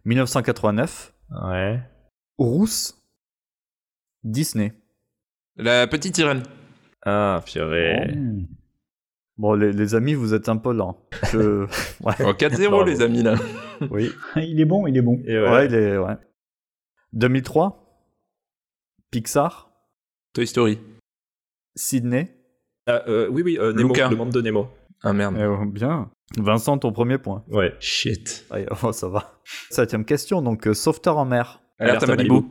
[SPEAKER 4] 1989,
[SPEAKER 2] Ouais.
[SPEAKER 4] Rousse, Disney.
[SPEAKER 3] La petite sirène.
[SPEAKER 2] Ah, purée.
[SPEAKER 5] Mmh.
[SPEAKER 4] Bon, les, les amis, vous êtes un peu lents. Je... ouais.
[SPEAKER 3] Oh, 4-0,
[SPEAKER 2] Bravo.
[SPEAKER 3] les amis, là.
[SPEAKER 4] Oui.
[SPEAKER 5] Il est bon, il est bon.
[SPEAKER 2] Et
[SPEAKER 4] Ouais.
[SPEAKER 2] ouais.
[SPEAKER 4] il est... ouais. 2003, Pixar,
[SPEAKER 3] Toy Story.
[SPEAKER 4] Sydney.
[SPEAKER 2] Ah, euh, oui, oui, euh, Nemo,
[SPEAKER 3] Luca.
[SPEAKER 2] le monde de Nemo.
[SPEAKER 3] Ah merde.
[SPEAKER 4] Eh, bien. Vincent, ton premier point.
[SPEAKER 2] Ouais.
[SPEAKER 3] Shit.
[SPEAKER 4] Allez, oh, ça va. Septième question, donc euh, sauveteur en mer.
[SPEAKER 3] Alerte à
[SPEAKER 2] Alerte à
[SPEAKER 3] Malibu.
[SPEAKER 2] Malibu.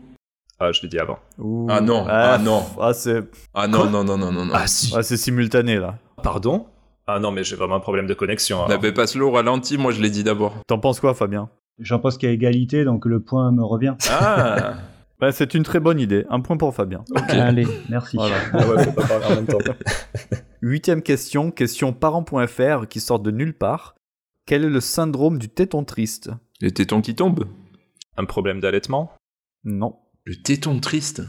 [SPEAKER 2] Ah, je l'ai dit avant.
[SPEAKER 4] Ouh.
[SPEAKER 3] Ah non, ah non.
[SPEAKER 4] Ah, c'est
[SPEAKER 3] Ah non, non, non, non, non, non.
[SPEAKER 2] Ah, si.
[SPEAKER 4] ah, c'est simultané là.
[SPEAKER 2] Pardon? Ah non, mais j'ai vraiment un problème de connexion.
[SPEAKER 3] N'avait pas slow ralenti, moi je l'ai dit d'abord.
[SPEAKER 4] T'en penses quoi, Fabien?
[SPEAKER 5] J'en pense qu'il y a égalité, donc le point me revient.
[SPEAKER 3] Ah
[SPEAKER 4] Bah, C'est une très bonne idée. Un point pour Fabien.
[SPEAKER 5] Allez, merci.
[SPEAKER 4] Voilà.
[SPEAKER 2] Ah ouais, faut pas parler en même temps.
[SPEAKER 4] Huitième question, question parents.fr qui sort de nulle part. Quel est le syndrome du téton triste?
[SPEAKER 3] Le téton qui tombe
[SPEAKER 2] Un problème d'allaitement?
[SPEAKER 4] Non.
[SPEAKER 3] Le téton triste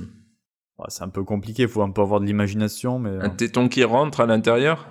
[SPEAKER 4] Ouais, c'est un peu compliqué, il faut un peu avoir de l'imagination, mais...
[SPEAKER 3] Un téton qui rentre à l'intérieur?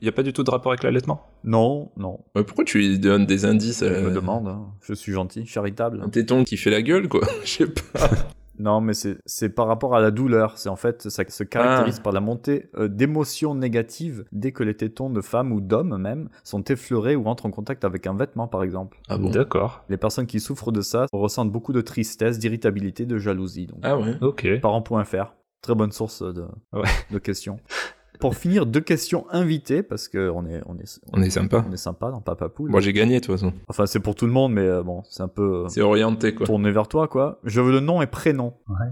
[SPEAKER 2] Il n'y a pas du tout de rapport avec l'allaitement?
[SPEAKER 4] Non, non.
[SPEAKER 3] Ouais, Pourquoi tu lui donnes des indices
[SPEAKER 4] Je
[SPEAKER 3] euh,
[SPEAKER 4] me demande, hein. je suis gentil, charitable.
[SPEAKER 3] Un téton qui fait la gueule, quoi. Je sais pas.
[SPEAKER 4] Non, mais c'est c'est par rapport à la douleur. C'est en fait, ça se caractérise par la montée euh, d'émotions négatives dès que les tétons de femmes ou d'hommes même sont effleurés ou entrent en contact avec un vêtement, par exemple.
[SPEAKER 3] Ah bon
[SPEAKER 2] D'accord.
[SPEAKER 4] Les personnes qui souffrent de ça ressentent beaucoup de tristesse, d'irritabilité, de jalousie. Donc,
[SPEAKER 3] Ah ouais.
[SPEAKER 2] Ok.
[SPEAKER 4] parents.fr, très bonne source de,
[SPEAKER 2] Ouais.
[SPEAKER 4] de questions. Pour finir, deux questions invitées, parce qu'on est, on est,
[SPEAKER 3] On est sympa.
[SPEAKER 4] on est sympa dans Papa Poule.
[SPEAKER 3] Moi j'ai gagné de toute façon.
[SPEAKER 4] Enfin, c'est pour tout le monde, mais euh, bon, c'est un peu euh,
[SPEAKER 3] C'est orienté quoi.
[SPEAKER 4] tourné vers toi, quoi. Je veux le nom et prénom.
[SPEAKER 5] Ouais.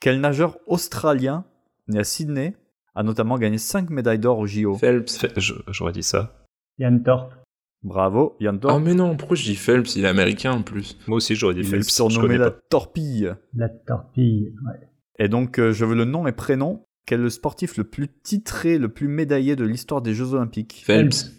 [SPEAKER 4] Quel nageur australien, né à Sydney, a notamment gagné 5 médailles d'or au JO
[SPEAKER 3] Phelps.
[SPEAKER 2] J'aurais dit ça.
[SPEAKER 5] Yann Thorpe.
[SPEAKER 4] Bravo, Yann
[SPEAKER 3] Oh
[SPEAKER 4] Thorpe.
[SPEAKER 3] mais non, pourquoi je dis Phelps? Il est américain en plus.
[SPEAKER 2] Moi aussi, j'aurais dit
[SPEAKER 4] Il est
[SPEAKER 2] Phelps. je
[SPEAKER 4] surnommé
[SPEAKER 2] connais
[SPEAKER 4] la
[SPEAKER 2] pas.
[SPEAKER 4] torpille.
[SPEAKER 5] La torpille. Ouais.
[SPEAKER 4] Et donc, euh, je veux le nom et prénom. Quel est le sportif le plus titré, le plus médaillé de l'histoire des Jeux Olympiques
[SPEAKER 3] Phelps.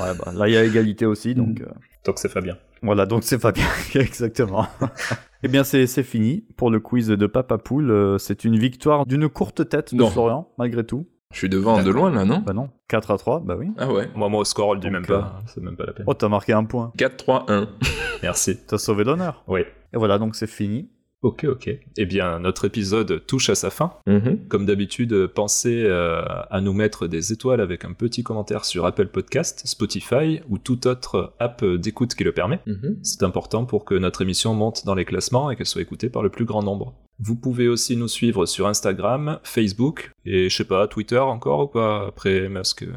[SPEAKER 4] Ouais, bah, Là, il y a égalité aussi, donc... euh,
[SPEAKER 2] Donc c'est Fabien.
[SPEAKER 4] Voilà, donc c'est Fabien, exactement. eh bien, c'est c'est fini pour le quiz de Papa Poule. Euh, C'est une victoire d'une courte tête de
[SPEAKER 3] Non.
[SPEAKER 4] Florian, malgré tout.
[SPEAKER 3] Je suis devant de loin là, non
[SPEAKER 4] Bah non, 4 à 3, bah oui.
[SPEAKER 3] Ah ouais.
[SPEAKER 2] Moi, moi, au score, on le dit même pas. C'est même pas la peine.
[SPEAKER 4] Oh, t'as marqué un point.
[SPEAKER 3] 4-3-1.
[SPEAKER 2] Merci.
[SPEAKER 4] T'as sauvé l'honneur.
[SPEAKER 2] Oui.
[SPEAKER 4] Et voilà, donc c'est fini.
[SPEAKER 2] Ok, ok. Eh bien, notre épisode touche à sa fin.
[SPEAKER 3] Mhm.
[SPEAKER 2] Comme d'habitude, pensez euh, à nous mettre des étoiles avec un petit commentaire sur Apple Podcast, Spotify ou toute autre app d'écoute qui le permet.
[SPEAKER 3] Mhm.
[SPEAKER 2] C'est important pour que notre émission monte dans les classements et qu'elle soit écoutée par le plus grand nombre. Vous pouvez aussi nous suivre sur Instagram, Facebook et je sais pas, Twitter encore ou pas après Musk. euh,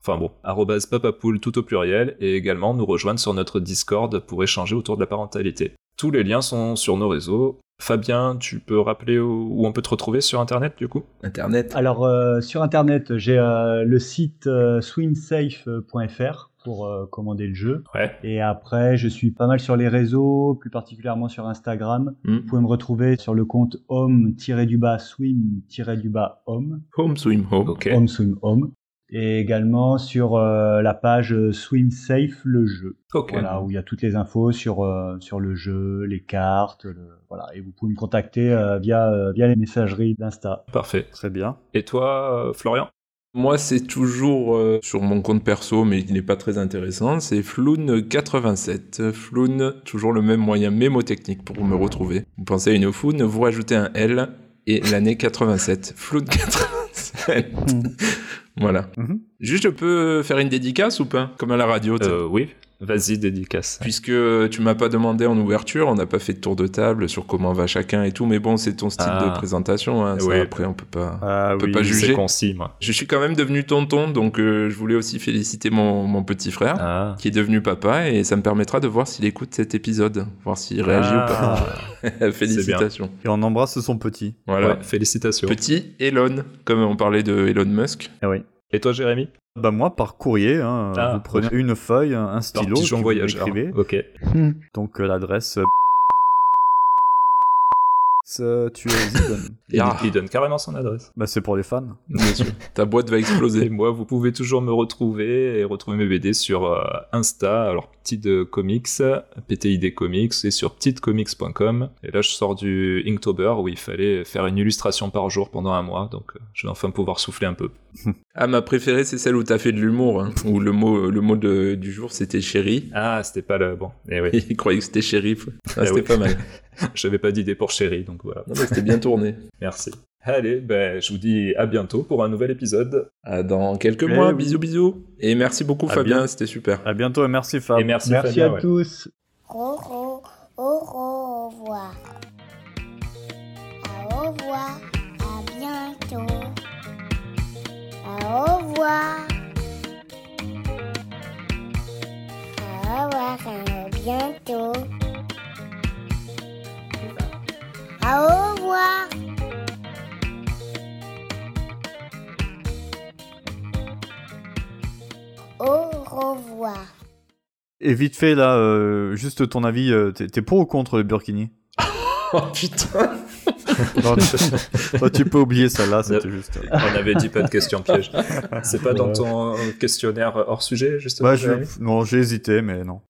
[SPEAKER 2] Enfin bon, arrobase papapoule tout au pluriel et également nous rejoindre sur notre Discord pour échanger autour de la parentalité. Tous les liens sont sur nos réseaux. Fabien, tu peux rappeler où où on peut te retrouver sur internet du coup?
[SPEAKER 3] Internet.
[SPEAKER 5] Alors euh, sur internet, j'ai euh, le site euh, swimsafe.fr pour euh, commander le jeu.
[SPEAKER 2] Ouais.
[SPEAKER 5] Et après, je suis pas mal sur les réseaux, plus particulièrement sur Instagram.
[SPEAKER 3] Hmm.
[SPEAKER 5] Vous pouvez me retrouver sur le compte home-du-bas swim-du-bas home,
[SPEAKER 3] Home swim home.
[SPEAKER 2] Ok.
[SPEAKER 5] home swim home. Et également sur euh, la page euh, Swim Safe le jeu.
[SPEAKER 2] Ok.
[SPEAKER 5] Voilà, où il y a toutes les infos sur euh, sur le jeu, les cartes, le- voilà. Et vous pouvez me contacter euh, via euh, via les messageries d'Insta.
[SPEAKER 2] Parfait.
[SPEAKER 4] Très bien.
[SPEAKER 2] Et toi, Florian?
[SPEAKER 3] Moi, c'est toujours euh, sur mon compte perso, mais il n'est pas très intéressant. C'est Floun87. Floun, toujours le même moyen mémotechnique pour me retrouver. Vous pensez à une Foun, vous rajoutez un L et l'année 87. Floun87. voilà.
[SPEAKER 4] Mhm.
[SPEAKER 3] Juste, je peux faire une dédicace ou pas? Comme à la radio,
[SPEAKER 2] euh, Oui. Vas-y, dédicace.
[SPEAKER 3] Puisque tu m'as pas demandé en ouverture, on n'a pas fait de tour de table sur comment va chacun et tout, mais bon, c'est ton style
[SPEAKER 2] Ah.
[SPEAKER 3] de présentation. Hein, ça,
[SPEAKER 2] Oui.
[SPEAKER 3] après, on peut pas.
[SPEAKER 4] Ah
[SPEAKER 3] On peut
[SPEAKER 4] oui,
[SPEAKER 3] pas juger.
[SPEAKER 2] C'est concis, moi.
[SPEAKER 3] Je suis quand même devenu tonton, donc euh, je voulais aussi féliciter mon, mon petit frère,
[SPEAKER 2] Ah.
[SPEAKER 3] qui est devenu papa, et ça me permettra de voir s'il écoute cet épisode, voir s'il réagit
[SPEAKER 4] Ah.
[SPEAKER 3] ou pas. Félicitations.
[SPEAKER 4] Et on embrasse son petit.
[SPEAKER 3] Voilà.
[SPEAKER 2] Ouais, félicitations.
[SPEAKER 3] Petit Elon, comme on parlait de Elon Musk.
[SPEAKER 4] Eh oui.
[SPEAKER 2] Et toi, Jérémy
[SPEAKER 4] Bah moi, par courrier, hein,
[SPEAKER 2] Ah.
[SPEAKER 4] vous prenez une feuille, un
[SPEAKER 2] Alors,
[SPEAKER 4] stylo, vous
[SPEAKER 2] voyageur.
[SPEAKER 4] l'écrivez.
[SPEAKER 2] Ok.
[SPEAKER 4] Donc euh, l'adresse... euh, euh, tu es Zidane.
[SPEAKER 2] Il, il donne carrément son adresse.
[SPEAKER 4] Bah c'est pour les fans.
[SPEAKER 3] Bien sûr. Ta boîte va
[SPEAKER 2] Et
[SPEAKER 3] exploser.
[SPEAKER 2] moi, vous pouvez toujours me retrouver et retrouver mes BD sur euh, Insta, alors Petite euh, Comics, PTID Comics, et sur petitecomics.com. Et là, je sors du Inktober où il fallait faire une illustration par jour pendant un mois, donc euh, je vais enfin pouvoir souffler un peu.
[SPEAKER 3] Ah, ma préférée, c'est celle où t'as fait de l'humour, hein, où le mot, le mot de- du jour, c'était chéri.
[SPEAKER 2] Ah, c'était pas le bon. Eh oui,
[SPEAKER 3] Il croyait que c'était shérif. Ah,
[SPEAKER 2] Eh
[SPEAKER 3] c'était
[SPEAKER 2] oui.
[SPEAKER 3] pas mal.
[SPEAKER 2] j'avais pas d'idée pour Chéri, donc voilà.
[SPEAKER 3] C'était bien tourné.
[SPEAKER 2] Merci. Allez, ben, je vous dis à bientôt pour un nouvel épisode.
[SPEAKER 3] À dans quelques
[SPEAKER 4] Eh
[SPEAKER 3] mois.
[SPEAKER 4] oui.
[SPEAKER 3] Bisous, bisous. Et merci beaucoup,
[SPEAKER 4] À
[SPEAKER 3] Fabien.
[SPEAKER 4] bien-
[SPEAKER 3] C'était super.
[SPEAKER 4] À bientôt et merci Fab.
[SPEAKER 2] Et merci,
[SPEAKER 5] Merci
[SPEAKER 2] Fabien,
[SPEAKER 5] à
[SPEAKER 2] ouais.
[SPEAKER 5] tous.
[SPEAKER 1] Au, au, au revoir. Au revoir. À bientôt. Au revoir. Au revoir. À bientôt. Au revoir. Au revoir.
[SPEAKER 4] Et vite fait là, euh, juste ton avis, euh, t'es t'es pour ou contre le Burkini?
[SPEAKER 3] Oh putain.
[SPEAKER 4] non, tu, toi, tu peux oublier ça là, c'était juste...
[SPEAKER 2] On avait dit pas de questions pièges. C'est pas dans ton questionnaire hors sujet, justement
[SPEAKER 4] Bah, je... Non, j'ai hésité, mais non.